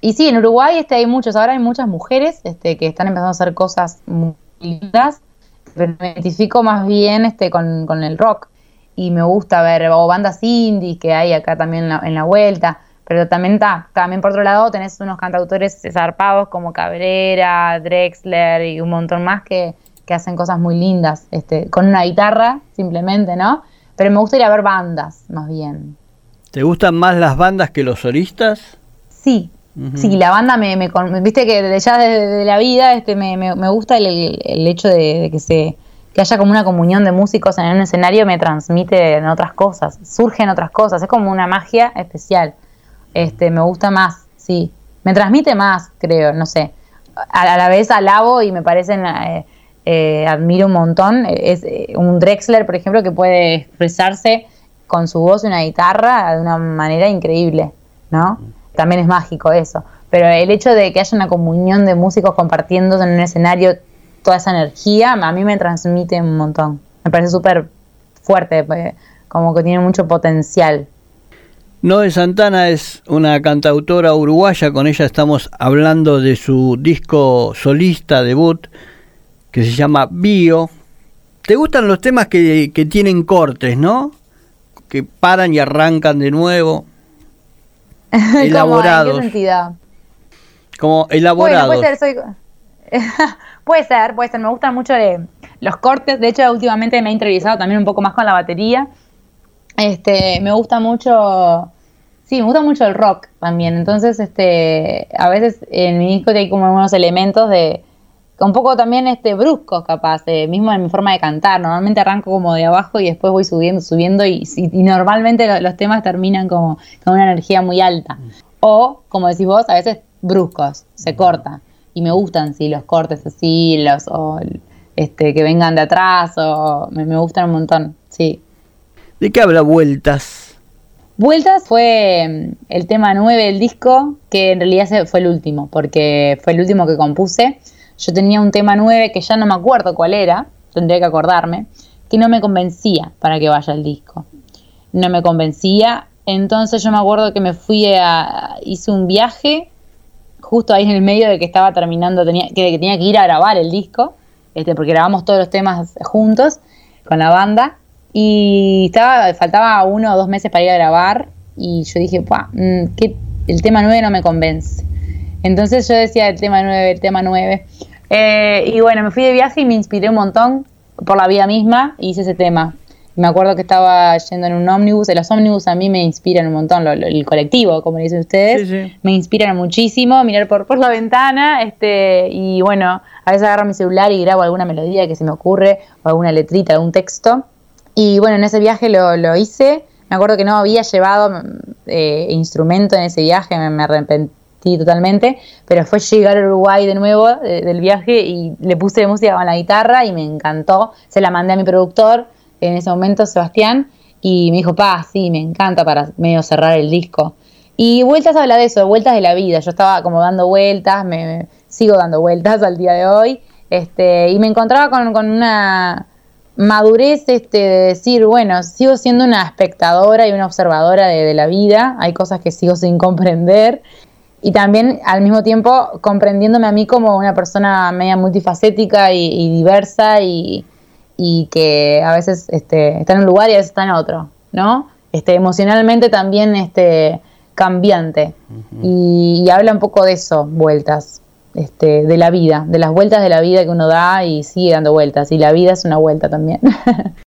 Y sí, en Uruguay este, hay muchos, ahora hay muchas mujeres este, que están empezando a hacer cosas muy lindas, pero me identifico más bien este, con, con el rock. Y me gusta ver, o bandas indie que hay acá también en la, en la vuelta. Pero también está, también por otro lado tenés unos cantautores zarpados como Cabrera, Drexler y un montón más que, que hacen cosas muy lindas, este, con una guitarra simplemente, ¿no? Pero me gusta ir a ver bandas, más bien. ¿Te gustan más las bandas que los solistas? Sí, sí, la banda me, me viste que desde ya desde de la vida este me, me, me gusta el, el- el hecho de, de que se que haya como una comunión de músicos en un escenario me transmite en otras cosas, surgen otras cosas, es como una magia especial. Este, me gusta más, sí. Me transmite más, creo, no sé. A, la vez alabo y me parecen eh, eh, admiro un montón. Es eh, un Drexler, por ejemplo, que puede expresarse con su voz y una guitarra de una manera increíble, ¿no? También es mágico eso. Pero el hecho de que haya una comunión de músicos compartiendo en un escenario toda esa energía, a mí me transmite un montón. Me parece súper fuerte, como que tiene mucho potencial. Noé Santana es una cantautora uruguaya, con ella estamos hablando de su disco solista debut que se llama Bio. ¿Te gustan los temas que, que tienen cortes, no? Que paran y arrancan de nuevo. Elaborados. ¿En qué sentido? como Bueno, elaborados. puede ser, soy... puede ser, puede ser. Me gustan mucho de- los cortes. De hecho, últimamente me he interiorizado también un poco más con la batería. Este, me gusta mucho Sí, me gusta mucho el rock también. Entonces, este, a veces en mi disco hay como unos elementos de un poco también este bruscos capaz, eh, mismo en mi forma de cantar. Normalmente arranco como de abajo y después voy subiendo, subiendo y, normalmente lo- los temas terminan como con una energía muy alta. O, como decís vos, a veces bruscos, se corta. Y me gustan, sí, los cortes así, los, o este, que vengan de atrás, o me, me gustan un montón, sí. ¿De qué habla Vueltas? Vueltas fue mm, el tema 9 del disco, que en realidad fue el último, porque fue el último que compuse. Yo tenía un tema 9 que ya no me acuerdo cuál era, tendría que acordarme, que no me convencía para que vaya el disco. No me convencía, entonces yo me acuerdo que me fui a. hice un viaje justo ahí en el medio de que estaba terminando, tenía, que, que tenía que ir a grabar el disco, este, porque grabamos todos los temas juntos con la banda. Y estaba, faltaba uno o dos meses para ir a grabar. Y yo dije, "Pua, mm, que el tema 9 no me convence. Entonces yo decía el tema 9, el tema 9. Eh, y bueno, me fui de viaje y me inspiré un montón por la vida misma y hice ese tema. Me acuerdo que estaba yendo en un ómnibus. Los ómnibus a mí me inspiran un montón, lo- lo- el colectivo, como le dicen ustedes. Sí, sí. Me inspiran muchísimo mirar por, por la ventana. este Y bueno, a veces agarro mi celular y grabo alguna melodía que se me ocurre, o alguna letrita, algún texto. Y bueno, en ese viaje lo, lo hice. Me acuerdo que no había llevado mm, eh, instrumento en ese viaje, me, arrepentí totalmente, pero fue llegar a Uruguay de nuevo eh, del viaje y le puse música con la guitarra y me encantó. Se la mandé a mi productor en ese momento, Sebastián, y me dijo, pa, sí, me encanta para medio cerrar el disco. Y Vueltas habla de eso, vueltas de la vida. Yo estaba como dando vueltas, me, me- sigo dando vueltas al día de hoy, este, y me encontraba con, con una madurez este, de decir, bueno, sigo siendo una espectadora y una observadora de, de la vida, hay cosas que sigo sin comprender, y también al mismo tiempo comprendiéndome a mí como una persona media multifacética y, y diversa y, y que a veces este, está en un lugar y a veces está en otro, ¿no? Este, emocionalmente también este, cambiante. y, y habla un poco de eso, vueltas, este, de la vida, de las vueltas de la vida que uno da y sigue dando vueltas. Y la vida es una vuelta también.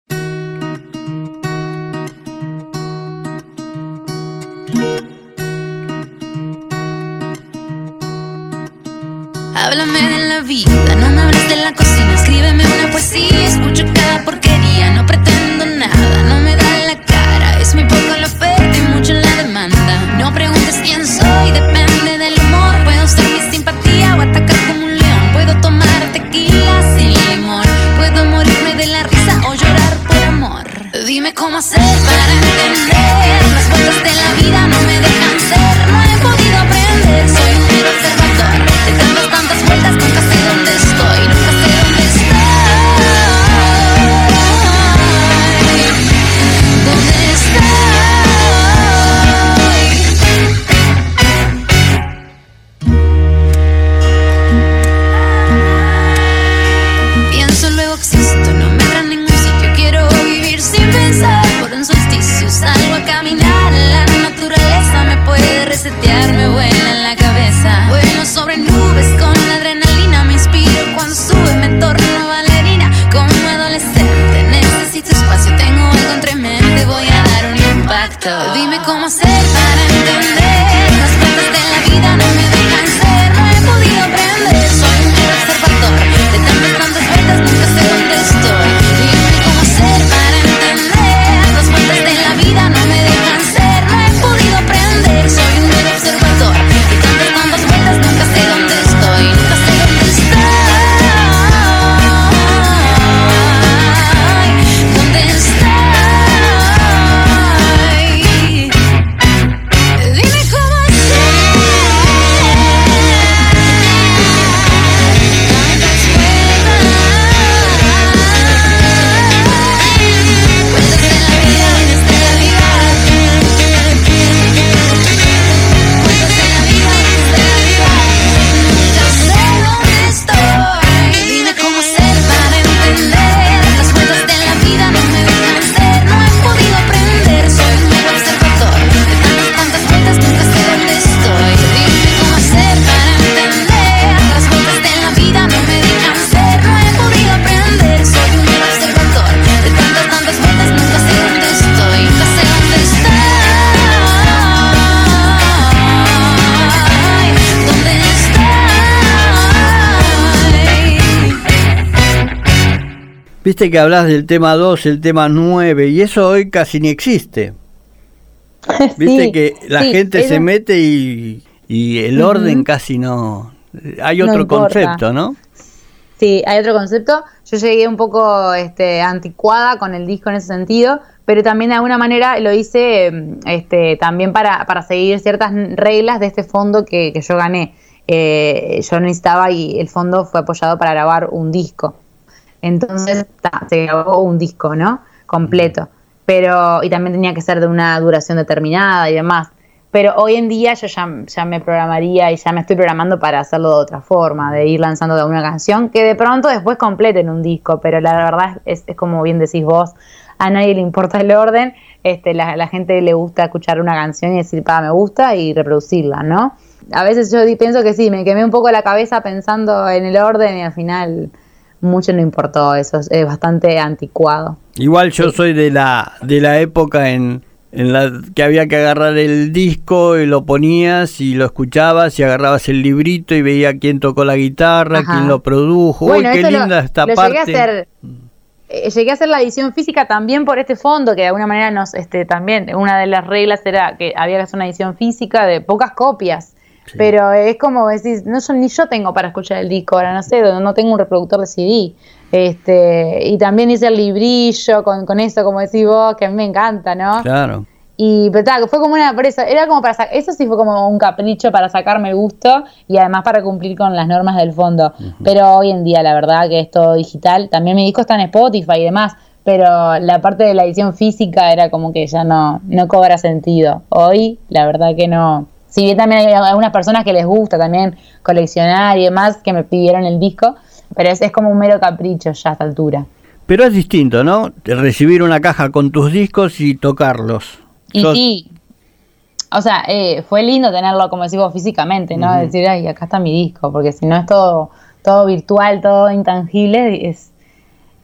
Viste que hablas del tema 2, el tema 9, y eso hoy casi ni existe. Viste Sí, que la sí, gente se mete y, y el orden casi no... Hay otro concepto, ¿no? Sí, hay otro concepto. Yo llegué un poco este, anticuada con el disco en ese sentido, pero también de alguna manera lo hice este, también para, para seguir ciertas reglas de este fondo que, que yo gané. Eh, yo necesitaba y el fondo fue apoyado para grabar un disco. Entonces ta, se grabó un disco, ¿no? Completo. Pero, y también tenía que ser de una duración determinada y demás. Pero hoy en día yo ya, ya me programaría y ya me estoy programando para hacerlo de otra forma, de ir lanzando de una canción que de pronto después completen un disco, pero la verdad es, es como bien decís vos, a nadie le importa el orden, este, la, la gente le gusta escuchar una canción y decir, pa, me gusta y reproducirla, ¿no? A veces yo pienso que sí, me quemé un poco la cabeza pensando en el orden y al final mucho no importó, eso es, bastante anticuado. Igual yo soy de la de la época en, en la que había que agarrar el disco y lo ponías y lo escuchabas y agarrabas el librito y veía quién tocó la guitarra, Ajá. quién lo produjo. Uy, qué lo- linda esta lo parte. Llegué a hacer, eh, llegué a hacer la edición física también por este fondo, que de alguna manera nos, este, también, una de las reglas era que había que hacer una edición física de pocas copias. Pero es como decís, no yo, ni yo tengo para escuchar el disco, ahora no sé, no no tengo un reproductor de CD. Este, y también hice el librillo con, con eso, como decís vos, que a mí me encanta, ¿no? Claro. Y pero fue como una por eso, era como para eso sí fue como un capricho para sacarme el gusto y además para cumplir con las normas del fondo. Pero hoy en día la verdad que es todo digital, también mi disco está en Spotify y demás, pero la parte de la edición física era como que ya no no cobra sentido. Hoy la verdad que no. Si bien también hay algunas personas que les gusta también coleccionar y demás que me pidieron el disco, pero es, es como un mero capricho ya a esta altura. Pero es distinto, ¿no? Recibir una caja con tus discos y tocarlos. Y Sos- sí, o sea, eh, fue lindo tenerlo, como decimos, físicamente, ¿no? Decir, ay, acá está mi disco, porque si no es todo, todo virtual, todo intangible, es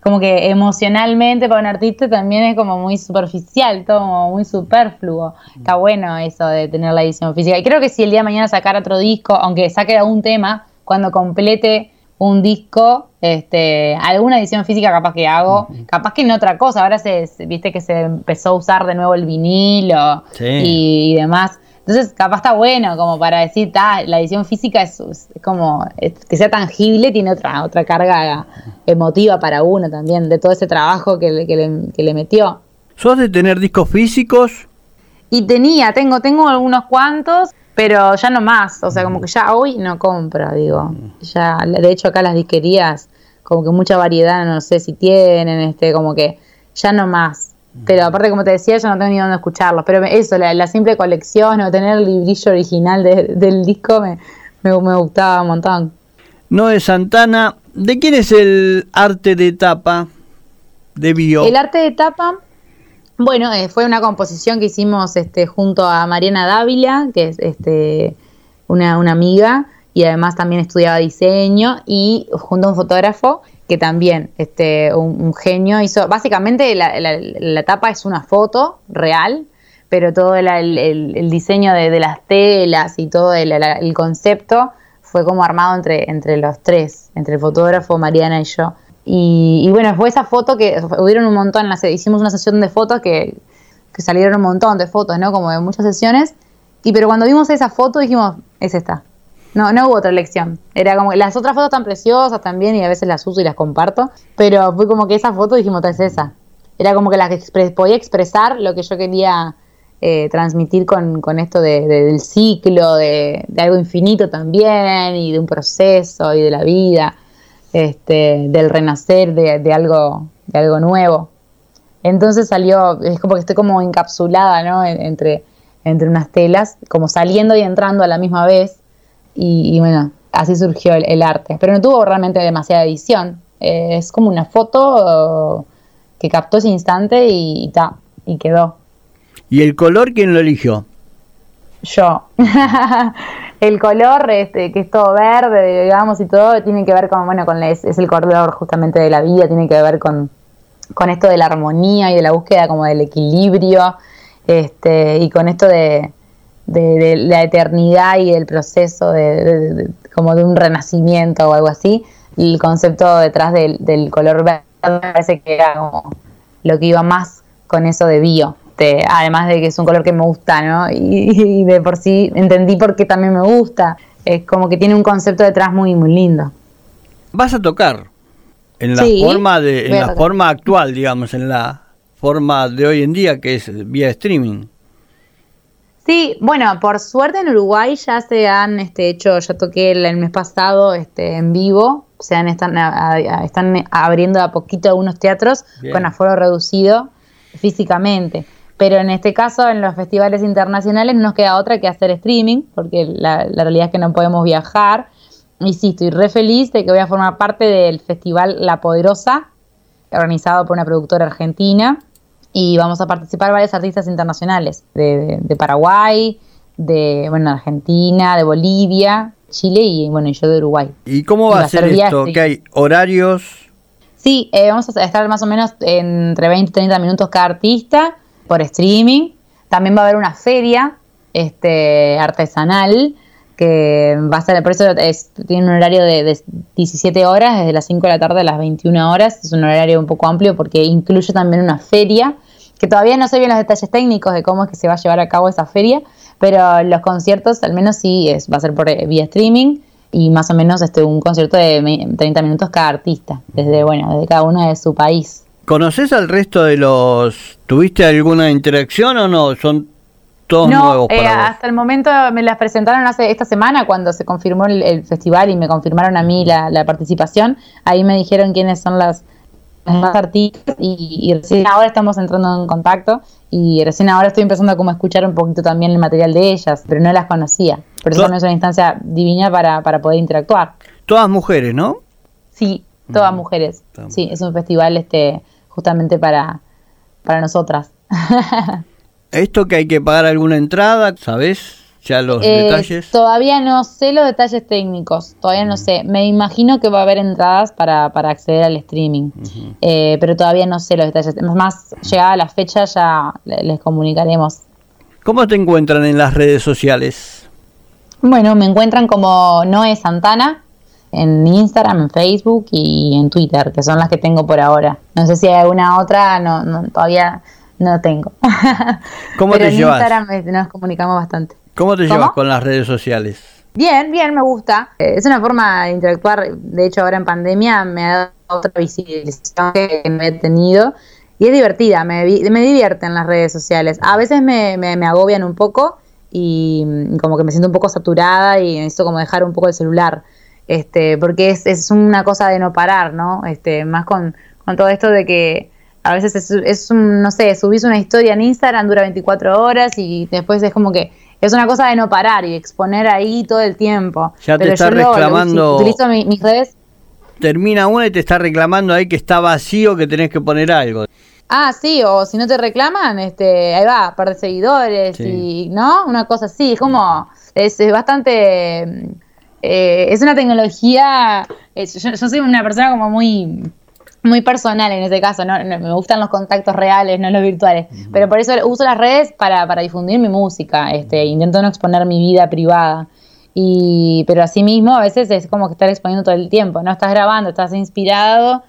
como que emocionalmente para un artista también es como muy superficial, todo como muy superfluo. Está bueno eso de tener la edición física. Y creo que si el día de mañana sacara otro disco, aunque saque un tema, cuando complete un disco, este, alguna edición física capaz que hago, capaz que en otra cosa. Ahora se, se- viste que se empezó a usar de nuevo el vinilo Sí. y, y demás. Entonces, capaz está bueno como para decir, ta, la edición física es, es como es- que sea tangible, tiene otra otra carga emotiva para uno también, de todo ese trabajo que le, que le, que le metió. ¿Sos de tener discos físicos? Y tenía, tengo, tengo algunos cuantos, pero ya no más. O sea, como que ya hoy no compro, digo. Ya, de hecho, acá las disquerías, como que mucha variedad, no sé si tienen, este, como que ya no más. Pero aparte, como te decía, yo no tengo ni dónde escucharlos. Pero eso, la, la simple colección o tener el librillo original de- del disco me, me, me gustaba un montón. Noé Santana, ¿de quién es el arte de tapa de Bio? El arte de tapa, bueno, eh, fue una composición que hicimos este, junto a Mariana Dávila, que es este, una, una amiga y además también estudiaba diseño, y junto a un fotógrafo que también, este, un, genio, hizo, básicamente la, la, tapa es una foto real, pero todo el, el- diseño de, de las telas y todo el, el concepto fue como armado entre, entre los tres, entre el fotógrafo, Mariana y yo. Y, y bueno, fue esa foto que hubieron un montón, las- hicimos una sesión de fotos que, que salieron un montón de fotos, ¿no? Como de muchas sesiones. Y pero cuando vimos esa foto dijimos, es esta. No, no hubo otra elección. Era como, las otras fotos tan preciosas también y a veces las uso y las comparto, pero fue como que esa foto dijimos, es esa. Era como que la que podía expresar lo que yo quería eh, transmitir con, con esto de- de- del ciclo, de, de algo infinito también, y de un proceso, y de la vida, este, del renacer de, algo, de algo nuevo. Entonces salió, es como que estoy como encapsulada, ¿no? En- Entre, entre unas telas, como saliendo y entrando a la misma vez. Y, y bueno, así surgió el, el arte. Pero no tuvo realmente demasiada edición. Eh, es como una foto que captó ese instante y, y ta, y quedó. ¿Y el color quién lo eligió? Yo. el color, este, que es todo verde, digamos, y todo, tiene que ver con, bueno, con es, es el color justamente de la vida, tiene que ver con, con esto de la armonía y de la búsqueda como del equilibrio, este, y con esto de, de, de la eternidad y el proceso de, como de un renacimiento o algo así, y el concepto detrás del, del color verde me parece que era como lo que iba más con eso de bio. Además de que es un color que me gusta, ¿no? Y, y de por sí entendí por qué también me gusta. Es como que tiene un concepto detrás muy, muy lindo. Vas a tocar en la Sí, forma de en la forma actual, digamos, en la forma de hoy en día que es vía streaming. Sí, bueno, por suerte en Uruguay ya se han este, hecho, yo toqué el, el mes pasado este, en vivo, se han, están, a- a- están abriendo a poquito algunos teatros Bien. con aforo reducido físicamente. Pero en este caso, en los festivales internacionales, no nos queda otra que hacer streaming, porque la, la realidad es que no podemos viajar. Y sí, estoy re feliz de que voy a formar parte del festival La Poderosa, organizado por una productora argentina y vamos a participar varios artistas internacionales de, de- de Paraguay, de bueno, Argentina, de Bolivia, Chile y bueno, yo de Uruguay. ¿Y cómo Y va a ser esto? streaming. ¿Que hay horarios? Sí, eh, vamos a estar más o menos entre 20 y 30 minutos cada artista por streaming. También va a haber una feria este, artesanal que va a ser, por eso es- tiene un horario de, de 17 horas, desde las 5 de la tarde a las 21 horas. Es un horario un poco amplio porque incluye también una feria, que todavía no sé bien los detalles técnicos de cómo es que se va a llevar a cabo esa feria, pero los conciertos al menos sí es, va a ser por eh, vía streaming y más o menos este un concierto de me- 30 minutos cada artista, desde bueno, desde cada uno de su país. ¿Conoces al resto de los... ¿Tuviste alguna interacción o no? Son todos no, nuevos eh, para vos. hasta el momento me las presentaron hace esta semana cuando se confirmó el, el festival y me confirmaron a mí la, la participación. Ahí me dijeron quiénes son las, las más artistas y, y recién ahora estamos entrando en contacto y recién ahora estoy empezando a como escuchar un poquito también el material de ellas, pero no las conocía. Por eso también es una instancia divina para, para poder interactuar. Todas mujeres, ¿no? Sí, todas mujeres. Estamos. Sí, es un festival este justamente para, para nosotras. ¿Esto que hay que pagar alguna entrada? ¿Sabes? Ya los Eh, detalles. Todavía no sé los detalles técnicos, todavía no sé. Me imagino que va a haber entradas para, para acceder al streaming, Eh, pero todavía no sé los detalles. Es Más, llegada la fecha ya le- les comunicaremos. ¿Cómo te encuentran en las redes sociales? Bueno, me encuentran como Noé Santana en Instagram, en Facebook y en Twitter, que son las que tengo por ahora. No sé si hay alguna otra, no, no, todavía no tengo. ¿Cómo pero te en llevas? Instagram nos comunicamos bastante. ¿Cómo te ¿Cómo? llevas con las redes sociales? Bien, bien, me gusta. Eh, Es una forma de interactuar. De hecho, ahora en pandemia me ha dado otra visibilización que no he tenido. Y es divertida, me, me divierten las redes sociales. A veces me, me- me agobian un poco y mm, como que me siento un poco saturada y necesito como dejar un poco el celular. Este, porque es, es una cosa de no parar, ¿no? Este, más con, con todo esto de que a veces es, es un, no sé, subís una historia en Instagram, dura 24 horas y después es como que es una cosa de no parar y exponer ahí todo el tiempo. Ya te está yo lo- lo reclamando- utilizo mi- mis redes. Termina una y te está reclamando ahí que está vacío, que tenés que poner algo. Ah, sí, o si no te reclaman, este, ahí va, par de seguidores Sí. y, ¿no? Una cosa así, es como, es, es bastante, eh, es una tecnología, yo, yo soy una persona como muy, muy personal en ese caso, ¿no? Me gustan los contactos reales, no los virtuales, pero por eso uso las redes para, para difundir mi música, este, intento no exponer mi vida privada. Y, pero asimismo, a veces es como que estar exponiendo todo el tiempo, ¿no? Estás grabando, estás inspirado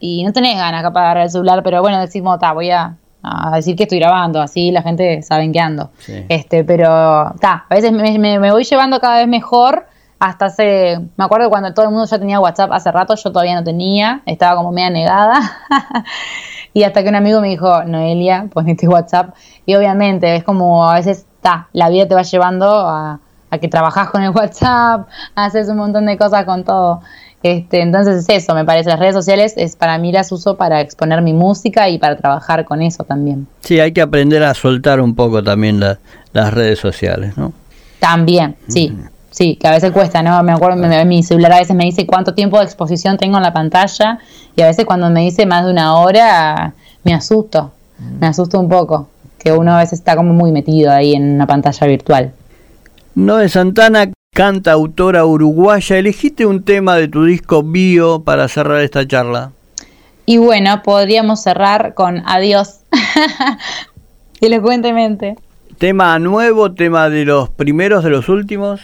y no tenés ganas capaz de agarrar el celular, pero bueno, decimos, ta, voy a, a decir que estoy grabando, así la gente sabe en qué ando. Sí. Este, pero ta, a veces me, me- me voy llevando cada vez mejor. Hasta hace, me acuerdo cuando todo el mundo ya tenía WhatsApp hace rato, yo todavía no tenía, estaba como media negada. y hasta que un amigo me dijo, Noelia, ponete WhatsApp. Y obviamente es como a veces, ta, la vida te va llevando a, a que trabajás con el WhatsApp, haces un montón de cosas con todo. Este, entonces es eso, me parece. Las redes sociales es para mí las uso para exponer mi música y para trabajar con eso también. Sí, hay que aprender a soltar un poco también la- las redes sociales, ¿no? También, sí. Sí, que a veces cuesta, ¿no? Me acuerdo, me- mi celular a veces me dice cuánto tiempo de exposición tengo en la pantalla y a veces cuando me dice más de una hora me asusto, me asusto un poco, que uno a veces está como muy metido ahí en una pantalla virtual. Noé Santana, canta autora uruguaya. Elegiste un tema de tu disco Bio para cerrar esta charla. Y bueno, podríamos cerrar con adiós. Elocuentemente. ¿Tema nuevo, tema de los primeros, de los últimos?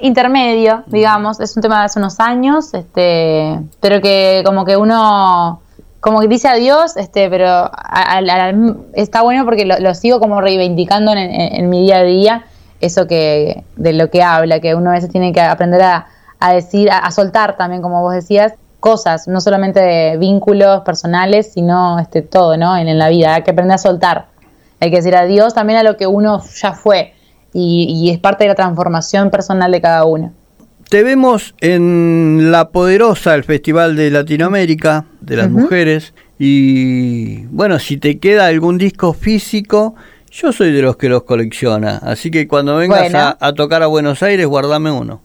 Intermedio, digamos. Es un tema de hace unos años, este, pero que como que uno como que dice adiós, este, pero a- a- a- está bueno porque lo, lo sigo como reivindicando en, en- en mi día a día, eso que de lo que habla, que uno a veces tiene que aprender a, a decir, a, a soltar también, como vos decías, cosas, no solamente de vínculos personales, sino este, todo, ¿no? En, en la vida, hay que aprender a soltar, hay que decir adiós también a lo que uno ya fue y, y es parte de la transformación personal de cada uno. Te vemos en La Poderosa, el Festival de Latinoamérica de las. Mujeres. Y bueno, si te queda algún disco físico, yo soy de los que los colecciona. Así que cuando vengas Bueno. a, a tocar a Buenos Aires, guardame uno.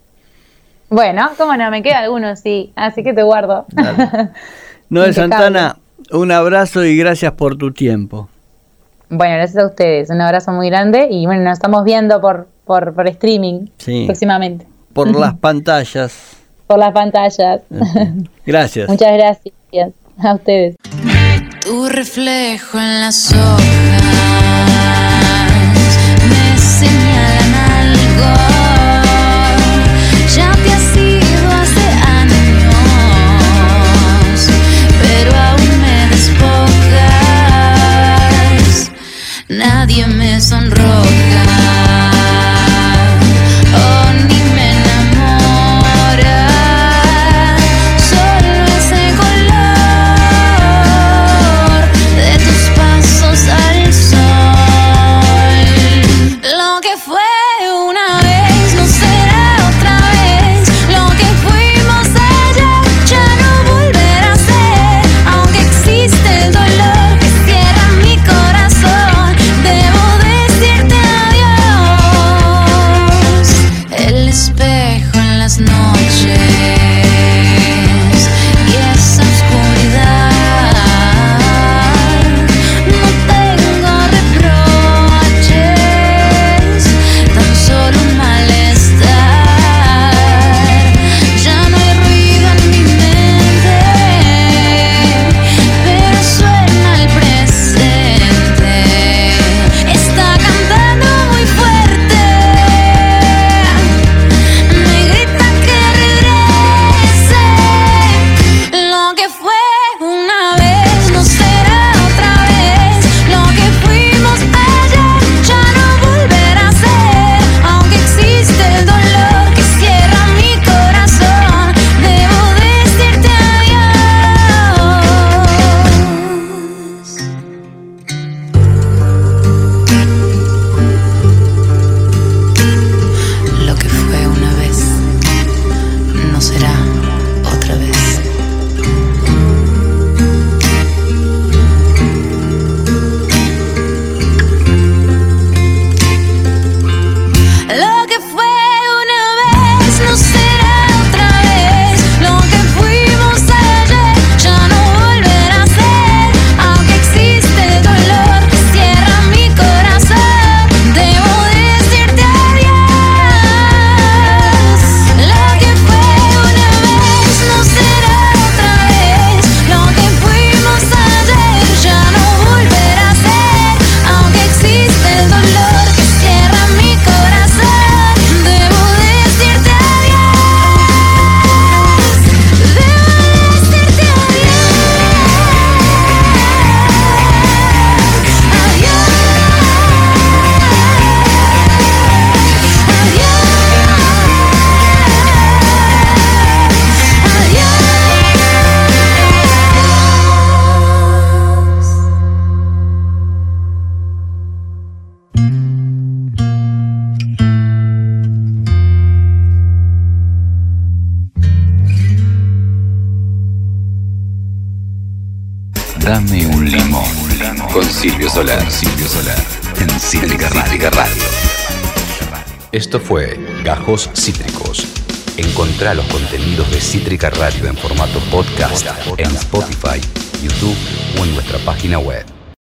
Bueno, cómo no, me queda alguno, sí, así que te guardo. Noel. Santana, un abrazo y gracias por tu tiempo. Bueno, gracias a ustedes. Un abrazo muy grande y bueno, nos estamos viendo por, por, por streaming Sí. próximamente. Por las pantallas. Por las pantallas. Gracias. Muchas gracias a ustedes. Tu reflejo en las hojas me señalan algo. Nadie me sonroja.